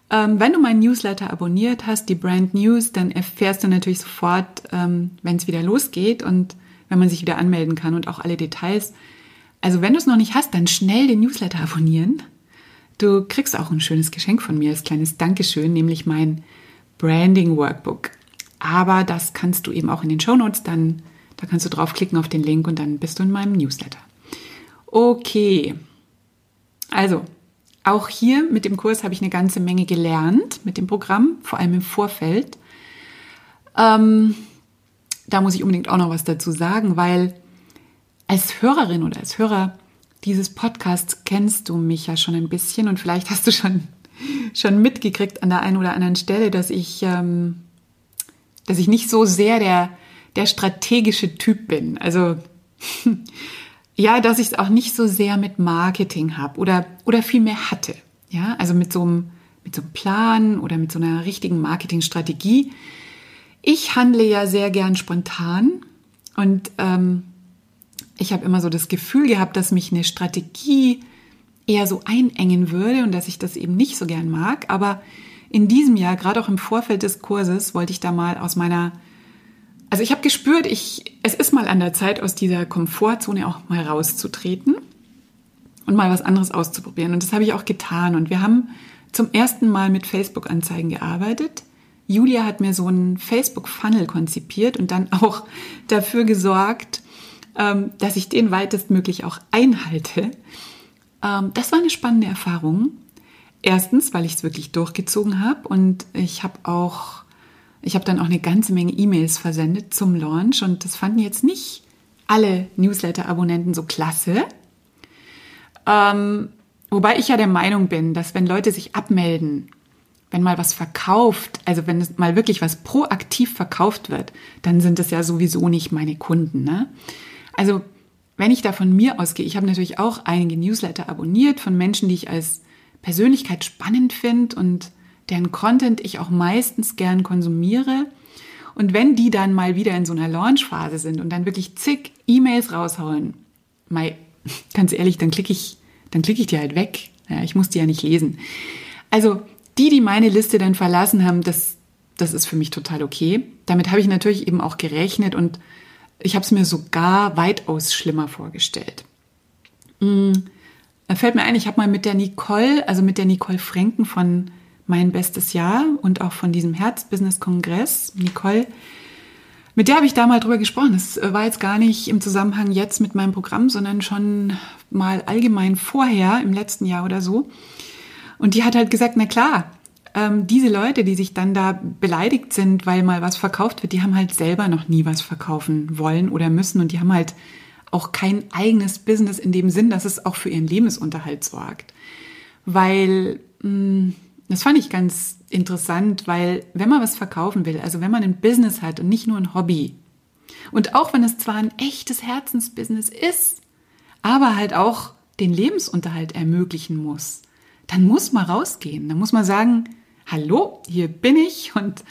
Ähm, wenn du meinen Newsletter abonniert hast, die Brand News, dann erfährst du natürlich sofort, ähm, wenn es wieder losgeht und wenn man sich wieder anmelden kann und auch alle Details. Also wenn du es noch nicht hast, dann schnell den Newsletter abonnieren. Du kriegst auch ein schönes Geschenk von mir als kleines Dankeschön, nämlich mein Branding Workbook. Aber das kannst du eben auch in den Show Notes dann, da kannst du draufklicken auf den Link und dann bist du in meinem Newsletter. Okay. Also, auch hier mit dem Kurs habe ich eine ganze Menge gelernt mit dem Programm, vor allem im Vorfeld. Ähm, da muss ich unbedingt auch noch was dazu sagen, weil als Hörerin oder als Hörer dieses Podcasts kennst du mich ja schon ein bisschen und vielleicht hast du schon, schon mitgekriegt an der einen oder anderen Stelle, dass ich, ähm, dass ich nicht so sehr der, der strategische Typ bin. Also ja, dass ich es auch nicht so sehr mit Marketing habe oder, oder viel mehr hatte. Ja, also mit so einem, mit so einem Plan oder mit so einer richtigen Marketingstrategie. Ich handle ja sehr gern spontan und ähm, ich habe immer so das Gefühl gehabt, dass mich eine Strategie eher so einengen würde und dass ich das eben nicht so gern mag. Aber in diesem Jahr, gerade auch im Vorfeld des Kurses, wollte ich da mal aus meiner, also ich habe gespürt, ich, es ist mal an der Zeit, aus dieser Komfortzone auch mal rauszutreten und mal was anderes auszuprobieren. Und das habe ich auch getan. Und wir haben zum ersten Mal mit Facebook-Anzeigen gearbeitet. Julia hat mir so einen Facebook-Funnel konzipiert und dann auch dafür gesorgt, dass ich den weitestmöglich auch einhalte. Ähm, das war eine spannende Erfahrung. Erstens, weil ich es wirklich durchgezogen habe und ich habe auch Ich habe dann auch eine ganze Menge E-Mails versendet zum Launch und das fanden jetzt nicht alle Newsletter-Abonnenten so klasse. Ähm, wobei ich ja der Meinung bin, dass wenn Leute sich abmelden, wenn mal was verkauft, also wenn es mal wirklich was proaktiv verkauft wird, dann sind es ja sowieso nicht meine Kunden. Ne? Also wenn ich da von mir ausgehe, ich habe natürlich auch einige Newsletter abonniert von Menschen, die ich als Persönlichkeit spannend finde und deren Content ich auch meistens gern konsumiere. Und wenn die dann mal wieder in so einer Launchphase sind und dann wirklich zig E-Mails raushauen, mal ganz ehrlich, dann klicke ich, dann klicke ich die halt weg. Ja, ich muss die ja nicht lesen. Also die, die meine Liste dann verlassen haben, das, das ist für mich total okay. Damit habe ich natürlich eben auch gerechnet und ich habe es mir sogar weitaus schlimmer vorgestellt. Hm, da fällt mir ein, ich habe mal mit der Nicole, also mit der Nicole Franken von Mein Bestes Jahr und auch von diesem Herzbusiness-Kongress, Nicole, mit der habe ich da mal drüber gesprochen. Das war jetzt gar nicht im Zusammenhang jetzt mit meinem Programm, sondern schon mal allgemein vorher, im letzten Jahr oder so. Und die hat halt gesagt, na klar, ähm, diese Leute, die sich dann da beleidigt sind, weil mal was verkauft wird, die haben halt selber noch nie was verkaufen wollen oder müssen und die haben halt auch kein eigenes Business in dem Sinn, dass es auch für ihren Lebensunterhalt sorgt. Weil, mh, hm, das fand ich ganz interessant, weil wenn man was verkaufen will, also wenn man ein Business hat und nicht nur ein Hobby, und auch wenn es zwar ein echtes Herzensbusiness ist, aber halt auch den Lebensunterhalt ermöglichen muss, dann muss man rausgehen. Dann muss man sagen, hallo, hier bin ich und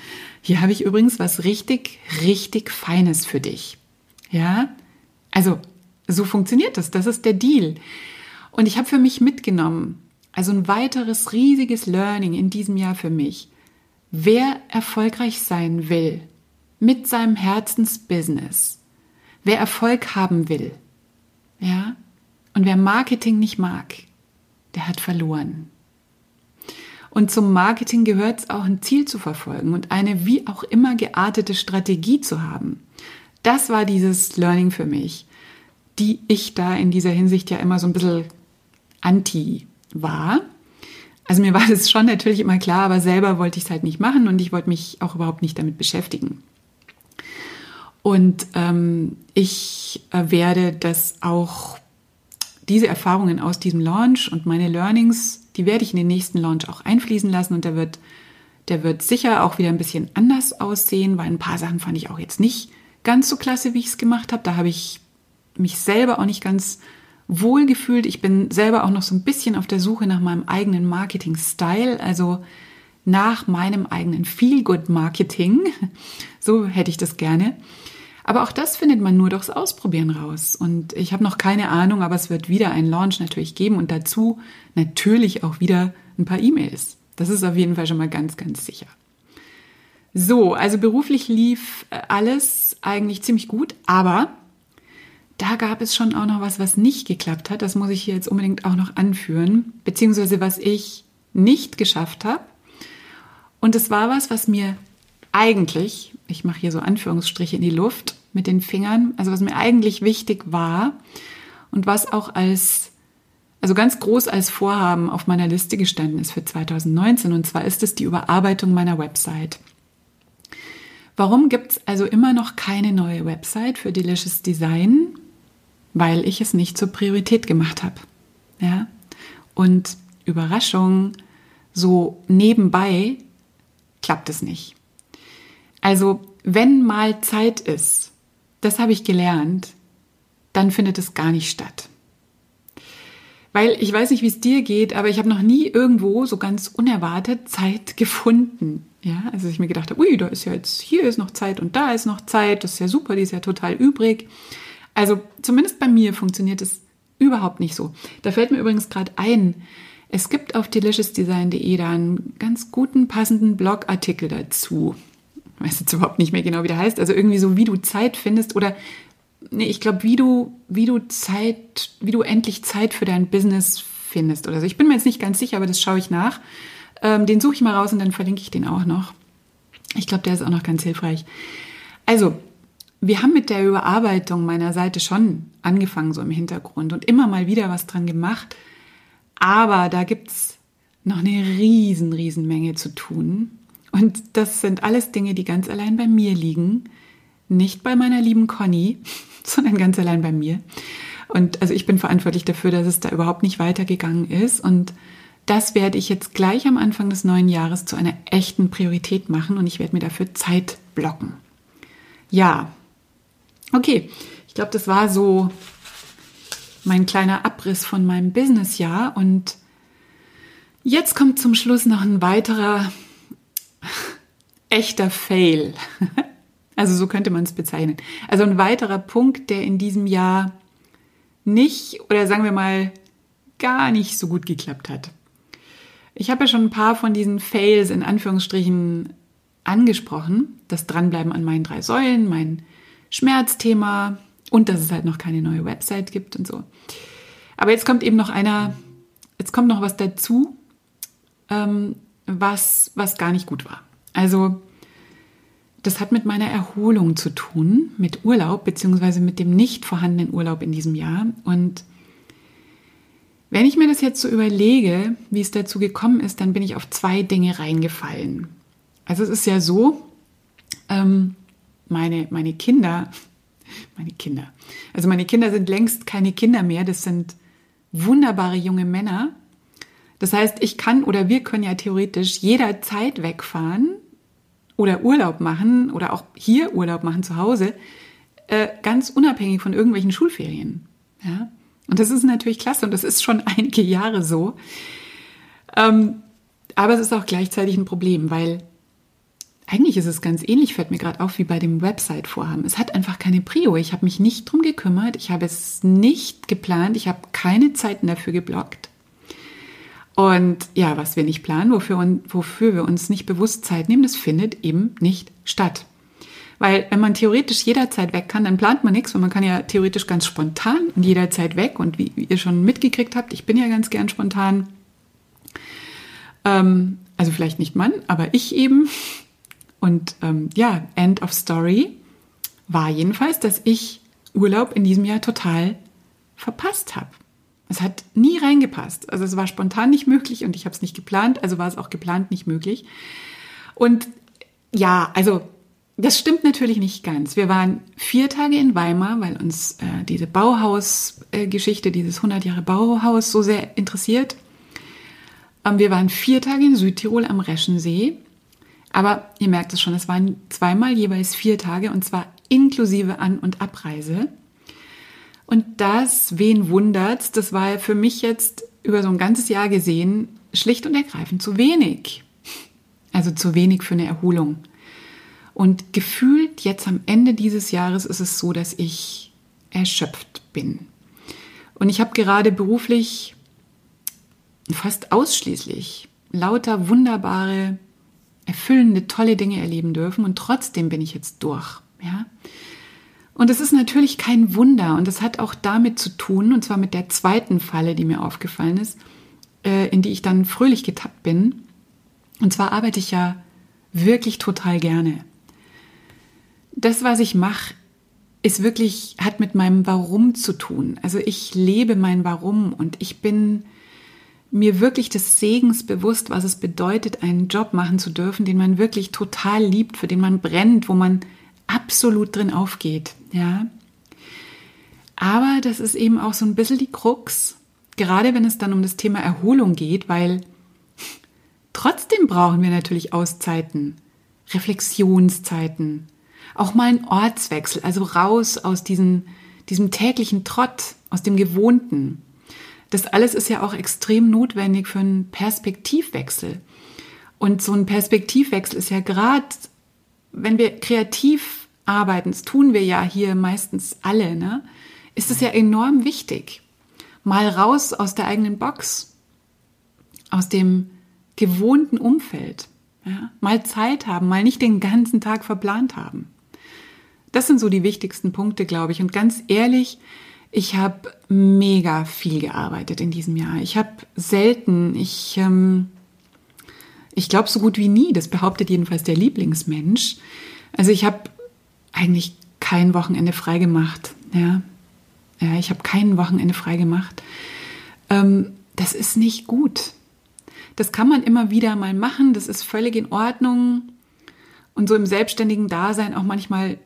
hier habe ich übrigens was richtig, richtig Feines für dich. Ja, also so funktioniert das. Das ist der Deal. Und ich habe für mich mitgenommen, also ein weiteres riesiges Learning in diesem Jahr für mich. Wer erfolgreich sein will mit seinem Herzensbusiness, wer Erfolg haben will, ja, und wer Marketing nicht mag, der hat verloren. Und zum Marketing gehört es auch ein Ziel zu verfolgen und eine wie auch immer geartete Strategie zu haben. Das war dieses Learning für mich, die ich da in dieser Hinsicht ja immer so ein bisschen anti war. Also mir war das schon natürlich immer klar, aber selber wollte ich es halt nicht machen und ich wollte mich auch überhaupt nicht damit beschäftigen. Und ähm, ich äh, werde das auch, diese Erfahrungen aus diesem Launch und meine Learnings die werde ich in den nächsten Launch auch einfließen lassen und der wird, der wird sicher auch wieder ein bisschen anders aussehen, weil ein paar Sachen fand ich auch jetzt nicht ganz so klasse, wie ich es gemacht habe. Da habe ich mich selber auch nicht ganz wohl gefühlt. Ich bin selber auch noch so ein bisschen auf der Suche nach meinem eigenen Marketing-Style, also nach meinem eigenen Feel-Good-Marketing. So hätte ich das gerne. Aber auch das findet man nur durchs Ausprobieren raus. Und ich habe noch keine Ahnung, aber es wird wieder einen Launch natürlich geben und dazu natürlich auch wieder ein paar E-Mails. Das ist auf jeden Fall schon mal ganz, ganz sicher. So, also beruflich lief äh, alles eigentlich ziemlich gut, aber da gab es schon auch noch was, was nicht geklappt hat. Das muss ich hier jetzt unbedingt auch noch anführen, beziehungsweise was ich nicht geschafft habe. Und es war was, was mir eigentlich, ich mache hier so Anführungsstriche in die Luft mit den Fingern, also was mir eigentlich wichtig war und was auch als, also ganz groß als Vorhaben auf meiner Liste gestanden ist für 2019. Und zwar ist es die Überarbeitung meiner Website. Warum gibt es also immer noch keine neue Website für Delicious Design? Weil ich es nicht zur Priorität gemacht habe. Ja? Und Überraschung, so nebenbei klappt es nicht. Also wenn mal Zeit ist, das habe ich gelernt, dann findet es gar nicht statt. Weil ich weiß nicht, wie es dir geht, aber ich habe noch nie irgendwo so ganz unerwartet Zeit gefunden. Ja, also ich mir gedacht habe, ui, da ist ja jetzt, hier ist noch Zeit und da ist noch Zeit, das ist ja super, die ist ja total übrig. Also zumindest bei mir funktioniert es überhaupt nicht so. Da fällt mir übrigens gerade ein, es gibt auf deliciousdesign.de da einen ganz guten, passenden Blogartikel dazu weiß jetzt überhaupt nicht mehr genau, wie der heißt, also irgendwie so, wie du Zeit findest oder nee, ich glaube, wie du, wie du Zeit, wie du endlich Zeit für dein Business findest oder so. Ich bin mir jetzt nicht ganz sicher, aber das schaue ich nach. Ähm, den suche ich mal raus und dann verlinke ich den auch noch. Ich glaube, der ist auch noch ganz hilfreich. Also, wir haben mit der Überarbeitung meiner Seite schon angefangen, so im Hintergrund und immer mal wieder was dran gemacht. Aber da gibt es noch eine riesen, riesen Menge zu tun. Und das sind alles Dinge, die ganz allein bei mir liegen. Nicht bei meiner lieben Conny, sondern ganz allein bei mir. Und also ich bin verantwortlich dafür, dass es da überhaupt nicht weitergegangen ist. Und das werde ich jetzt gleich am Anfang des neuen Jahres zu einer echten Priorität machen und ich werde mir dafür Zeit blocken. Ja, okay. Ich glaube, das war so mein kleiner Abriss von meinem Businessjahr und jetzt kommt zum Schluss noch ein weiterer echter Fail. Also so könnte man es bezeichnen. Also ein weiterer Punkt, der in diesem Jahr nicht oder sagen wir mal gar nicht so gut geklappt hat. Ich habe ja schon ein paar von diesen Fails in Anführungsstrichen angesprochen. Das Dranbleiben an meinen drei Säulen, mein Schmerzthema und dass es halt noch keine neue Website gibt und so. Aber jetzt kommt eben noch einer, jetzt kommt noch was dazu, ähm, was, was gar nicht gut war. Also, das hat mit meiner Erholung zu tun, mit Urlaub, beziehungsweise mit dem nicht vorhandenen Urlaub in diesem Jahr. Und wenn ich mir das jetzt so überlege, wie es dazu gekommen ist, dann bin ich auf zwei Dinge reingefallen. Also es ist ja so, ähm, meine, meine Kinder, meine Kinder, also meine Kinder sind längst keine Kinder mehr, das sind wunderbare junge Männer. Das heißt, ich kann oder wir können ja theoretisch jederzeit wegfahren oder Urlaub machen oder auch hier Urlaub machen zu Hause, äh, ganz unabhängig von irgendwelchen Schulferien. Ja? Und das ist natürlich klasse und das ist schon einige Jahre so. Ähm, aber es ist auch gleichzeitig ein Problem, weil eigentlich ist es ganz ähnlich, fällt mir gerade auf, wie bei dem Website-Vorhaben. Es hat einfach keine Prio. Ich habe mich nicht drum gekümmert, ich habe es nicht geplant, ich habe keine Zeiten dafür geblockt. Und ja, was wir nicht planen, wofür, wofür wir uns nicht bewusst Zeit nehmen, das findet eben nicht statt. Weil wenn man theoretisch jederzeit weg kann, dann plant man nichts, weil man kann ja theoretisch ganz spontan und jederzeit weg. Und wie, ihr schon mitgekriegt habt, ich bin ja ganz gern spontan. Ähm, also vielleicht nicht Mann, aber ich eben. Und ähm, ja, End of Story war jedenfalls, dass ich Urlaub in diesem Jahr total verpasst habe. Es hat nie reingepasst. Also es war spontan nicht möglich und ich habe es nicht geplant, also war es auch geplant nicht möglich. Und ja, also das stimmt natürlich nicht ganz. Wir waren vier Tage in Weimar, weil uns äh, diese Bauhaus-Geschichte, äh, dieses 100 Jahre Bauhaus so sehr interessiert. Ähm, wir waren vier Tage in Südtirol am Reschensee. Aber ihr merkt es schon, es waren zweimal jeweils vier Tage und zwar inklusive An- und Abreise. Und das, wen wundert's, das war für mich jetzt über so ein ganzes Jahr gesehen schlicht und ergreifend zu wenig. Also zu wenig für eine Erholung. Und gefühlt jetzt am Ende dieses Jahres ist es so, dass ich erschöpft bin. Und ich habe gerade beruflich fast ausschließlich lauter wunderbare, erfüllende, tolle Dinge erleben dürfen und trotzdem bin ich jetzt durch. Ja? Und es ist natürlich kein Wunder und es hat auch damit zu tun, und zwar mit der zweiten Falle, die mir aufgefallen ist, äh, in die ich dann fröhlich getappt bin. Und zwar arbeite ich ja wirklich total gerne das, was ich mache, ist wirklich, hat mit meinem Warum zu tun. Also ich lebe mein Warum und ich bin mir wirklich des Segens bewusst, was es bedeutet, einen Job machen zu dürfen, den man wirklich total liebt, für den man brennt, wo man absolut drin aufgeht, ja. Aber das ist eben auch so ein bisschen die Krux, gerade wenn es dann um das Thema Erholung geht, weil trotzdem brauchen wir natürlich Auszeiten, Reflexionszeiten, auch mal ein Ortswechsel, also raus aus diesen, diesem täglichen Trott, aus dem Gewohnten. Das alles ist ja auch extrem notwendig für einen Perspektivwechsel. Und so ein Perspektivwechsel ist ja gerade, wenn wir kreativ arbeiten, das tun wir ja hier meistens alle, ne, ist es ja enorm wichtig. Mal raus aus der eigenen Box, aus dem gewohnten Umfeld. Ja, mal Zeit haben, mal nicht den ganzen Tag verplant haben. Das sind so die wichtigsten Punkte, glaube ich. Und ganz ehrlich, ich habe mega viel gearbeitet in diesem Jahr. Ich habe selten, ich, ähm, ich glaube so gut wie nie, das behauptet jedenfalls der Lieblingsmensch. Also ich habe eigentlich kein Wochenende frei gemacht. Ja, ja ich habe kein Wochenende frei gemacht. Ähm, das ist nicht gut. Das kann man immer wieder mal machen, das ist völlig in Ordnung und so im selbstständigen Dasein auch manchmal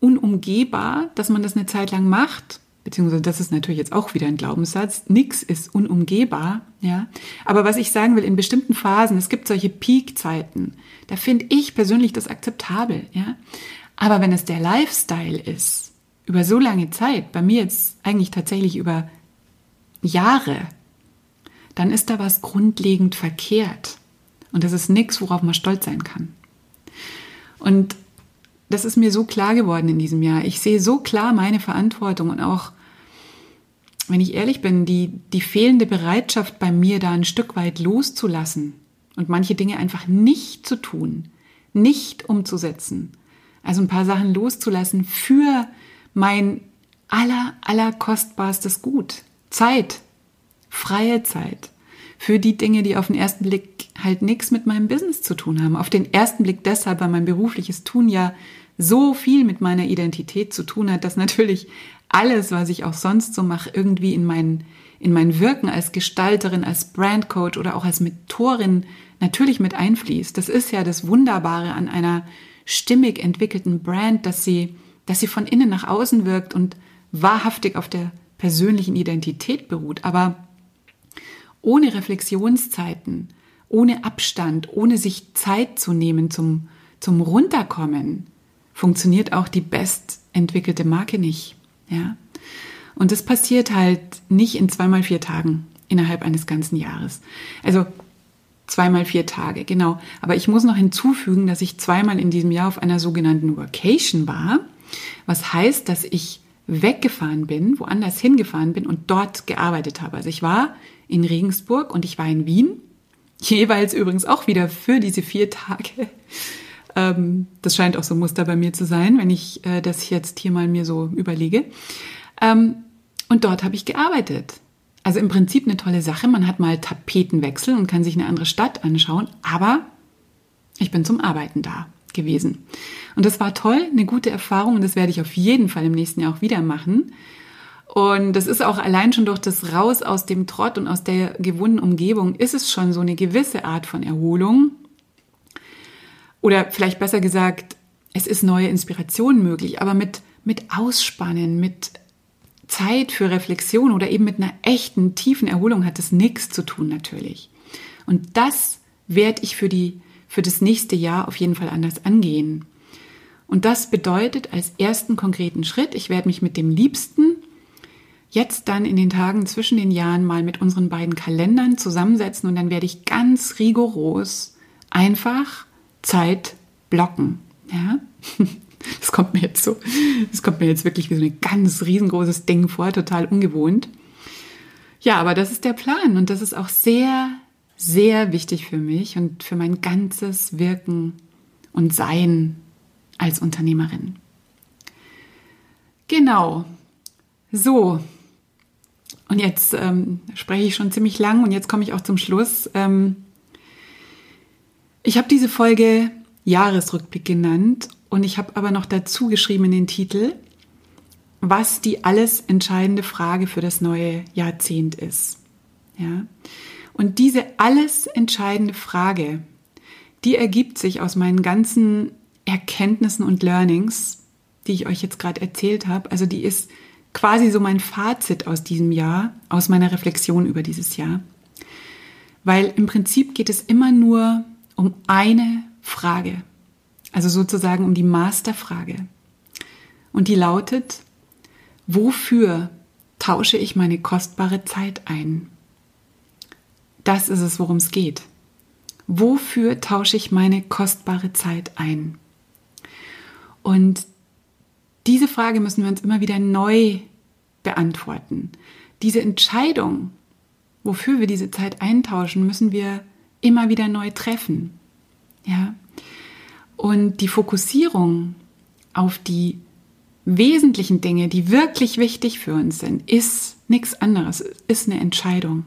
unumgehbar, dass man das eine Zeit lang macht. Beziehungsweise das ist natürlich jetzt auch wieder ein Glaubenssatz. Nix ist unumgehbar, ja. Aber was ich sagen will, in bestimmten Phasen, es gibt solche Peak-Zeiten, da finde ich persönlich das akzeptabel, ja. Aber wenn es der Lifestyle ist, über so lange Zeit, bei mir jetzt eigentlich tatsächlich über Jahre, dann ist da was grundlegend verkehrt. Und das ist nichts, worauf man stolz sein kann. Und das ist mir so klar geworden in diesem Jahr. Ich sehe so klar meine Verantwortung und auch, wenn ich ehrlich bin, die, die fehlende Bereitschaft bei mir, da ein Stück weit loszulassen und manche Dinge einfach nicht zu tun, nicht umzusetzen. Also ein paar Sachen loszulassen für mein aller, aller kostbarstes Gut. Zeit. Freie Zeit. Für die Dinge, die auf den ersten Blick halt nichts mit meinem Business zu tun haben. Auf den ersten Blick deshalb, weil mein berufliches Tun ja so viel mit meiner Identität zu tun hat, dass natürlich alles, was ich auch sonst so mache, irgendwie in mein, in mein Wirken als Gestalterin, als Brandcoach oder auch als Mentorin natürlich mit einfließt. Das ist ja das Wunderbare an einer stimmig entwickelten Brand, dass sie, dass sie von innen nach außen wirkt und wahrhaftig auf der persönlichen Identität beruht. Aber ohne Reflexionszeiten, ohne Abstand, ohne sich Zeit zu nehmen zum, zum Runterkommen, funktioniert auch die bestentwickelte Marke nicht. Ja? Und das passiert halt nicht in zweimal vier Tagen innerhalb eines ganzen Jahres. Also zweimal vier Tage, genau. Aber ich muss noch hinzufügen, dass ich zweimal in diesem Jahr auf einer sogenannten Workation war, was heißt, dass ich weggefahren bin, woanders hingefahren bin und dort gearbeitet habe. Also ich war in Regensburg und ich war in Wien, jeweils übrigens auch wieder für diese vier Tage ähm, das scheint auch so ein Muster bei mir zu sein, wenn ich äh, das jetzt hier mal mir so überlege. Ähm, und dort habe ich gearbeitet. Also im Prinzip eine tolle Sache. Man hat mal Tapetenwechsel und kann sich eine andere Stadt anschauen, aber ich bin zum Arbeiten da gewesen. Und das war toll, eine gute Erfahrung und das werde ich auf jeden Fall im nächsten Jahr auch wieder machen. Und das ist auch allein schon durch das Raus aus dem Trott und aus der gewohnten Umgebung ist es schon so eine gewisse Art von Erholung. Oder vielleicht besser gesagt, es ist neue Inspiration möglich, aber mit, mit Ausspannen, mit Zeit für Reflexion oder eben mit einer echten, tiefen Erholung hat das nichts zu tun natürlich. Und das werde ich für, die, für das nächste Jahr auf jeden Fall anders angehen. Und das bedeutet als ersten konkreten Schritt, ich werde mich mit dem Liebsten jetzt dann in den Tagen zwischen den Jahren mal mit unseren beiden Kalendern zusammensetzen und dann werde ich ganz rigoros einfach Zeit blocken. Ja? Das kommt mir jetzt so, das kommt mir jetzt wirklich wie so ein ganz riesengroßes Ding vor, total ungewohnt. Ja, aber das ist der Plan und das ist auch sehr, sehr wichtig für mich und für mein ganzes Wirken und Sein als Unternehmerin. Genau. So. Und jetzt ähm, spreche ich schon ziemlich lang und jetzt komme ich auch zum Schluss. Ähm, ich habe diese Folge Jahresrückblick genannt und ich habe aber noch dazu geschrieben in den Titel, was die alles entscheidende Frage für das neue Jahrzehnt ist. Ja? Und diese alles entscheidende Frage, die ergibt sich aus meinen ganzen Erkenntnissen und Learnings, die ich euch jetzt gerade erzählt habe. Also die ist quasi so mein Fazit aus diesem Jahr, aus meiner Reflexion über dieses Jahr. Weil im Prinzip geht es immer nur um eine Frage, also sozusagen um die Masterfrage. Und die lautet, wofür tausche ich meine kostbare Zeit ein? Das ist es, worum es geht. Wofür tausche ich meine kostbare Zeit ein? Und diese Frage müssen wir uns immer wieder neu beantworten. Diese Entscheidung, wofür wir diese Zeit eintauschen, müssen wir immer wieder neu treffen. Ja? Und die Fokussierung auf die wesentlichen Dinge, die wirklich wichtig für uns sind, ist nichts anderes, ist eine Entscheidung.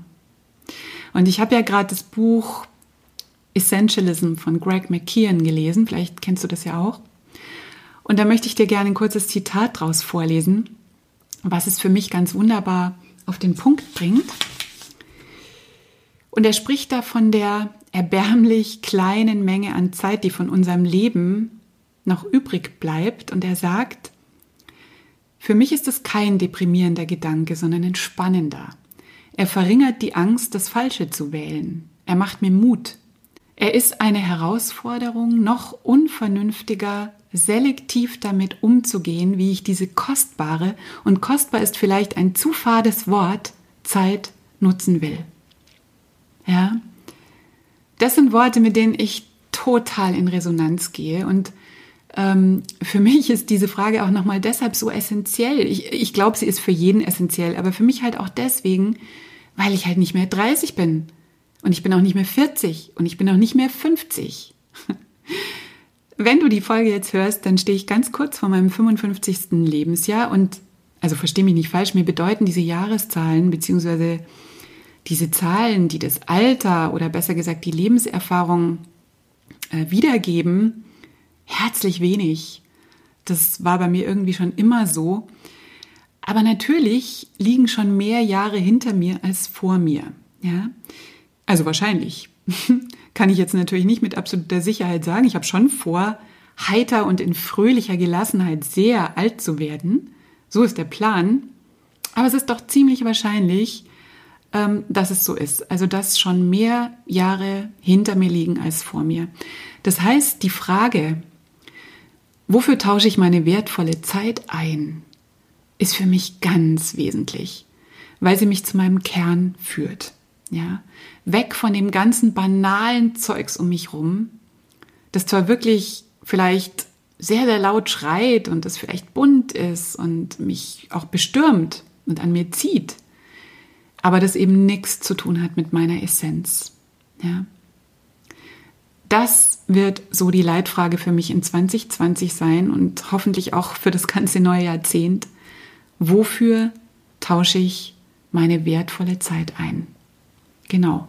Und ich habe ja gerade das Buch Essentialism von Greg McKeon gelesen, vielleicht kennst du das ja auch. Und da möchte ich dir gerne ein kurzes Zitat draus vorlesen, was es für mich ganz wunderbar auf den Punkt bringt. Und er spricht da von der erbärmlich kleinen Menge an Zeit, die von unserem Leben noch übrig bleibt. Und er sagt, für mich ist es kein deprimierender Gedanke, sondern ein spannender. Er verringert die Angst, das Falsche zu wählen. Er macht mir Mut. Er ist eine Herausforderung, noch unvernünftiger, selektiv damit umzugehen, wie ich diese kostbare, und kostbar ist vielleicht ein zu fades Wort, Zeit nutzen will. Ja, das sind Worte, mit denen ich total in Resonanz gehe und ähm, für mich ist diese Frage auch nochmal deshalb so essentiell. Ich, ich glaube, sie ist für jeden essentiell, aber für mich halt auch deswegen, weil ich halt nicht mehr 30 bin und ich bin auch nicht mehr 40 und ich bin auch nicht mehr 50. Wenn du die Folge jetzt hörst, dann stehe ich ganz kurz vor meinem 55. Lebensjahr und also verstehe mich nicht falsch, mir bedeuten diese Jahreszahlen beziehungsweise diese Zahlen, die das Alter oder besser gesagt die Lebenserfahrung äh, wiedergeben, herzlich wenig. Das war bei mir irgendwie schon immer so. Aber natürlich liegen schon mehr Jahre hinter mir als vor mir. Ja, also wahrscheinlich. Kann ich jetzt natürlich nicht mit absoluter Sicherheit sagen. Ich habe schon vor, heiter und in fröhlicher Gelassenheit sehr alt zu werden. So ist der Plan. Aber es ist doch ziemlich wahrscheinlich, dass es so ist. Also dass schon mehr Jahre hinter mir liegen als vor mir. Das heißt, die Frage, wofür tausche ich meine wertvolle Zeit ein, ist für mich ganz wesentlich, weil sie mich zu meinem Kern führt. Ja, weg von dem ganzen banalen Zeugs um mich rum, das zwar wirklich vielleicht sehr, sehr laut schreit und das vielleicht bunt ist und mich auch bestürmt und an mir zieht, aber das eben nichts zu tun hat mit meiner Essenz. Ja. Das wird so die Leitfrage für mich in 2020 sein und hoffentlich auch für das ganze neue Jahrzehnt. Wofür tausche ich meine wertvolle Zeit ein? Genau.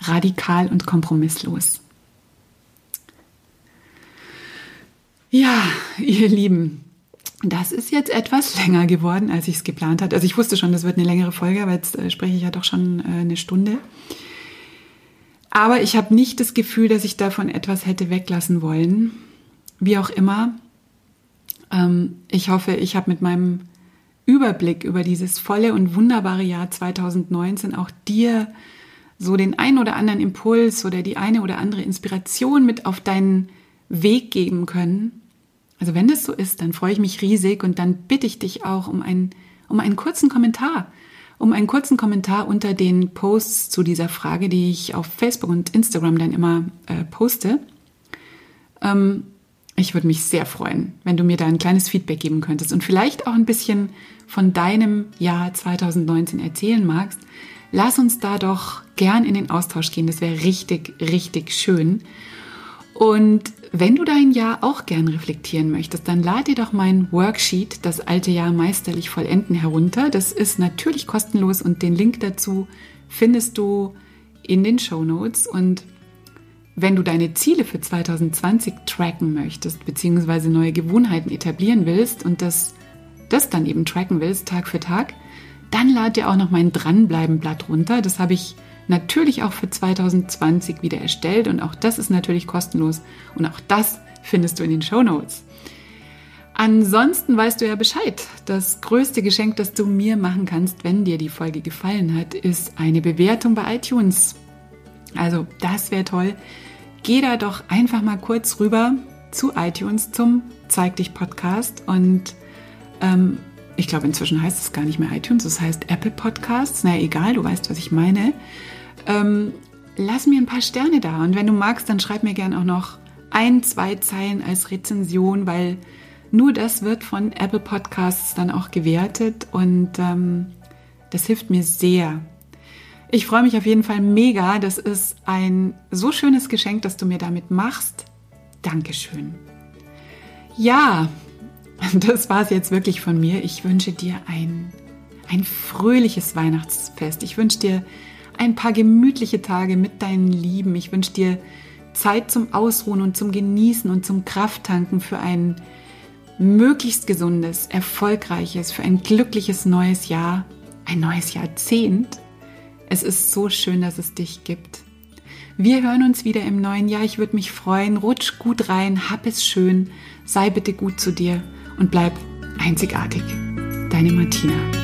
Radikal und kompromisslos. Ja, ihr Lieben, das ist jetzt etwas länger geworden, als ich es geplant hatte. Also ich wusste schon, das wird eine längere Folge, aber jetzt äh, spreche ich ja doch schon äh, eine Stunde. Aber ich habe nicht das Gefühl, dass ich davon etwas hätte weglassen wollen. Wie auch immer. Ähm, ich hoffe, ich habe mit meinem Überblick über dieses volle und wunderbare Jahr 2019 auch dir so den ein oder anderen Impuls oder die eine oder andere Inspiration mit auf deinen Weg geben können, also wenn das so ist, dann freue ich mich riesig und dann bitte ich dich auch um einen, um einen kurzen Kommentar, um einen kurzen Kommentar unter den Posts zu dieser Frage, die ich auf Facebook und Instagram dann immer äh, poste. Ähm, ich würde mich sehr freuen, wenn du mir da ein kleines Feedback geben könntest und vielleicht auch ein bisschen von deinem Jahr 2019 erzählen magst. Lass uns da doch gern in den Austausch gehen. Das wäre richtig, richtig schön. Und wenn du dein Jahr auch gern reflektieren möchtest, dann lad dir doch mein Worksheet, das alte Jahr meisterlich vollenden, herunter. Das ist natürlich kostenlos und den Link dazu findest du in den Show Notes. Und wenn du deine Ziele für 2020 tracken möchtest, beziehungsweise neue Gewohnheiten etablieren willst und das, das dann eben tracken willst, Tag für Tag, dann lad dir auch noch mein Dranbleiben-Blatt runter. Das habe ich natürlich auch für 2020 wieder erstellt und auch das ist natürlich kostenlos und auch das findest du in den Show Notes. Ansonsten weißt du ja Bescheid. Das größte Geschenk, das du mir machen kannst, wenn dir die Folge gefallen hat, ist eine Bewertung bei iTunes. Also das wäre toll. Geh da doch einfach mal kurz rüber zu iTunes zum Zeig dich Podcast und ähm, ich glaube inzwischen heißt es gar nicht mehr iTunes, es heißt Apple Podcasts. Na egal, du weißt, was ich meine ähm, lass mir ein paar Sterne da. Und wenn du magst, dann schreib mir gerne auch noch ein, zwei Zeilen als Rezension, weil nur das wird von Apple Podcasts dann auch gewertet und ähm, das hilft mir sehr. Ich freue mich auf jeden Fall mega. Das ist ein so schönes Geschenk, das du mir damit machst. Dankeschön. Ja, das war es jetzt wirklich von mir. Ich wünsche dir ein, ein fröhliches Weihnachtsfest. Ich wünsche dir ein paar gemütliche Tage mit deinen Lieben. Ich wünsche dir Zeit zum Ausruhen und zum Genießen und zum Krafttanken für ein möglichst gesundes, erfolgreiches, für ein glückliches neues Jahr, ein neues Jahrzehnt. Es ist so schön, dass es dich gibt. Wir hören uns wieder im neuen Jahr. Ich würde mich freuen. Rutsch gut rein, hab es schön, sei bitte gut zu dir und bleib einzigartig. Deine Martina.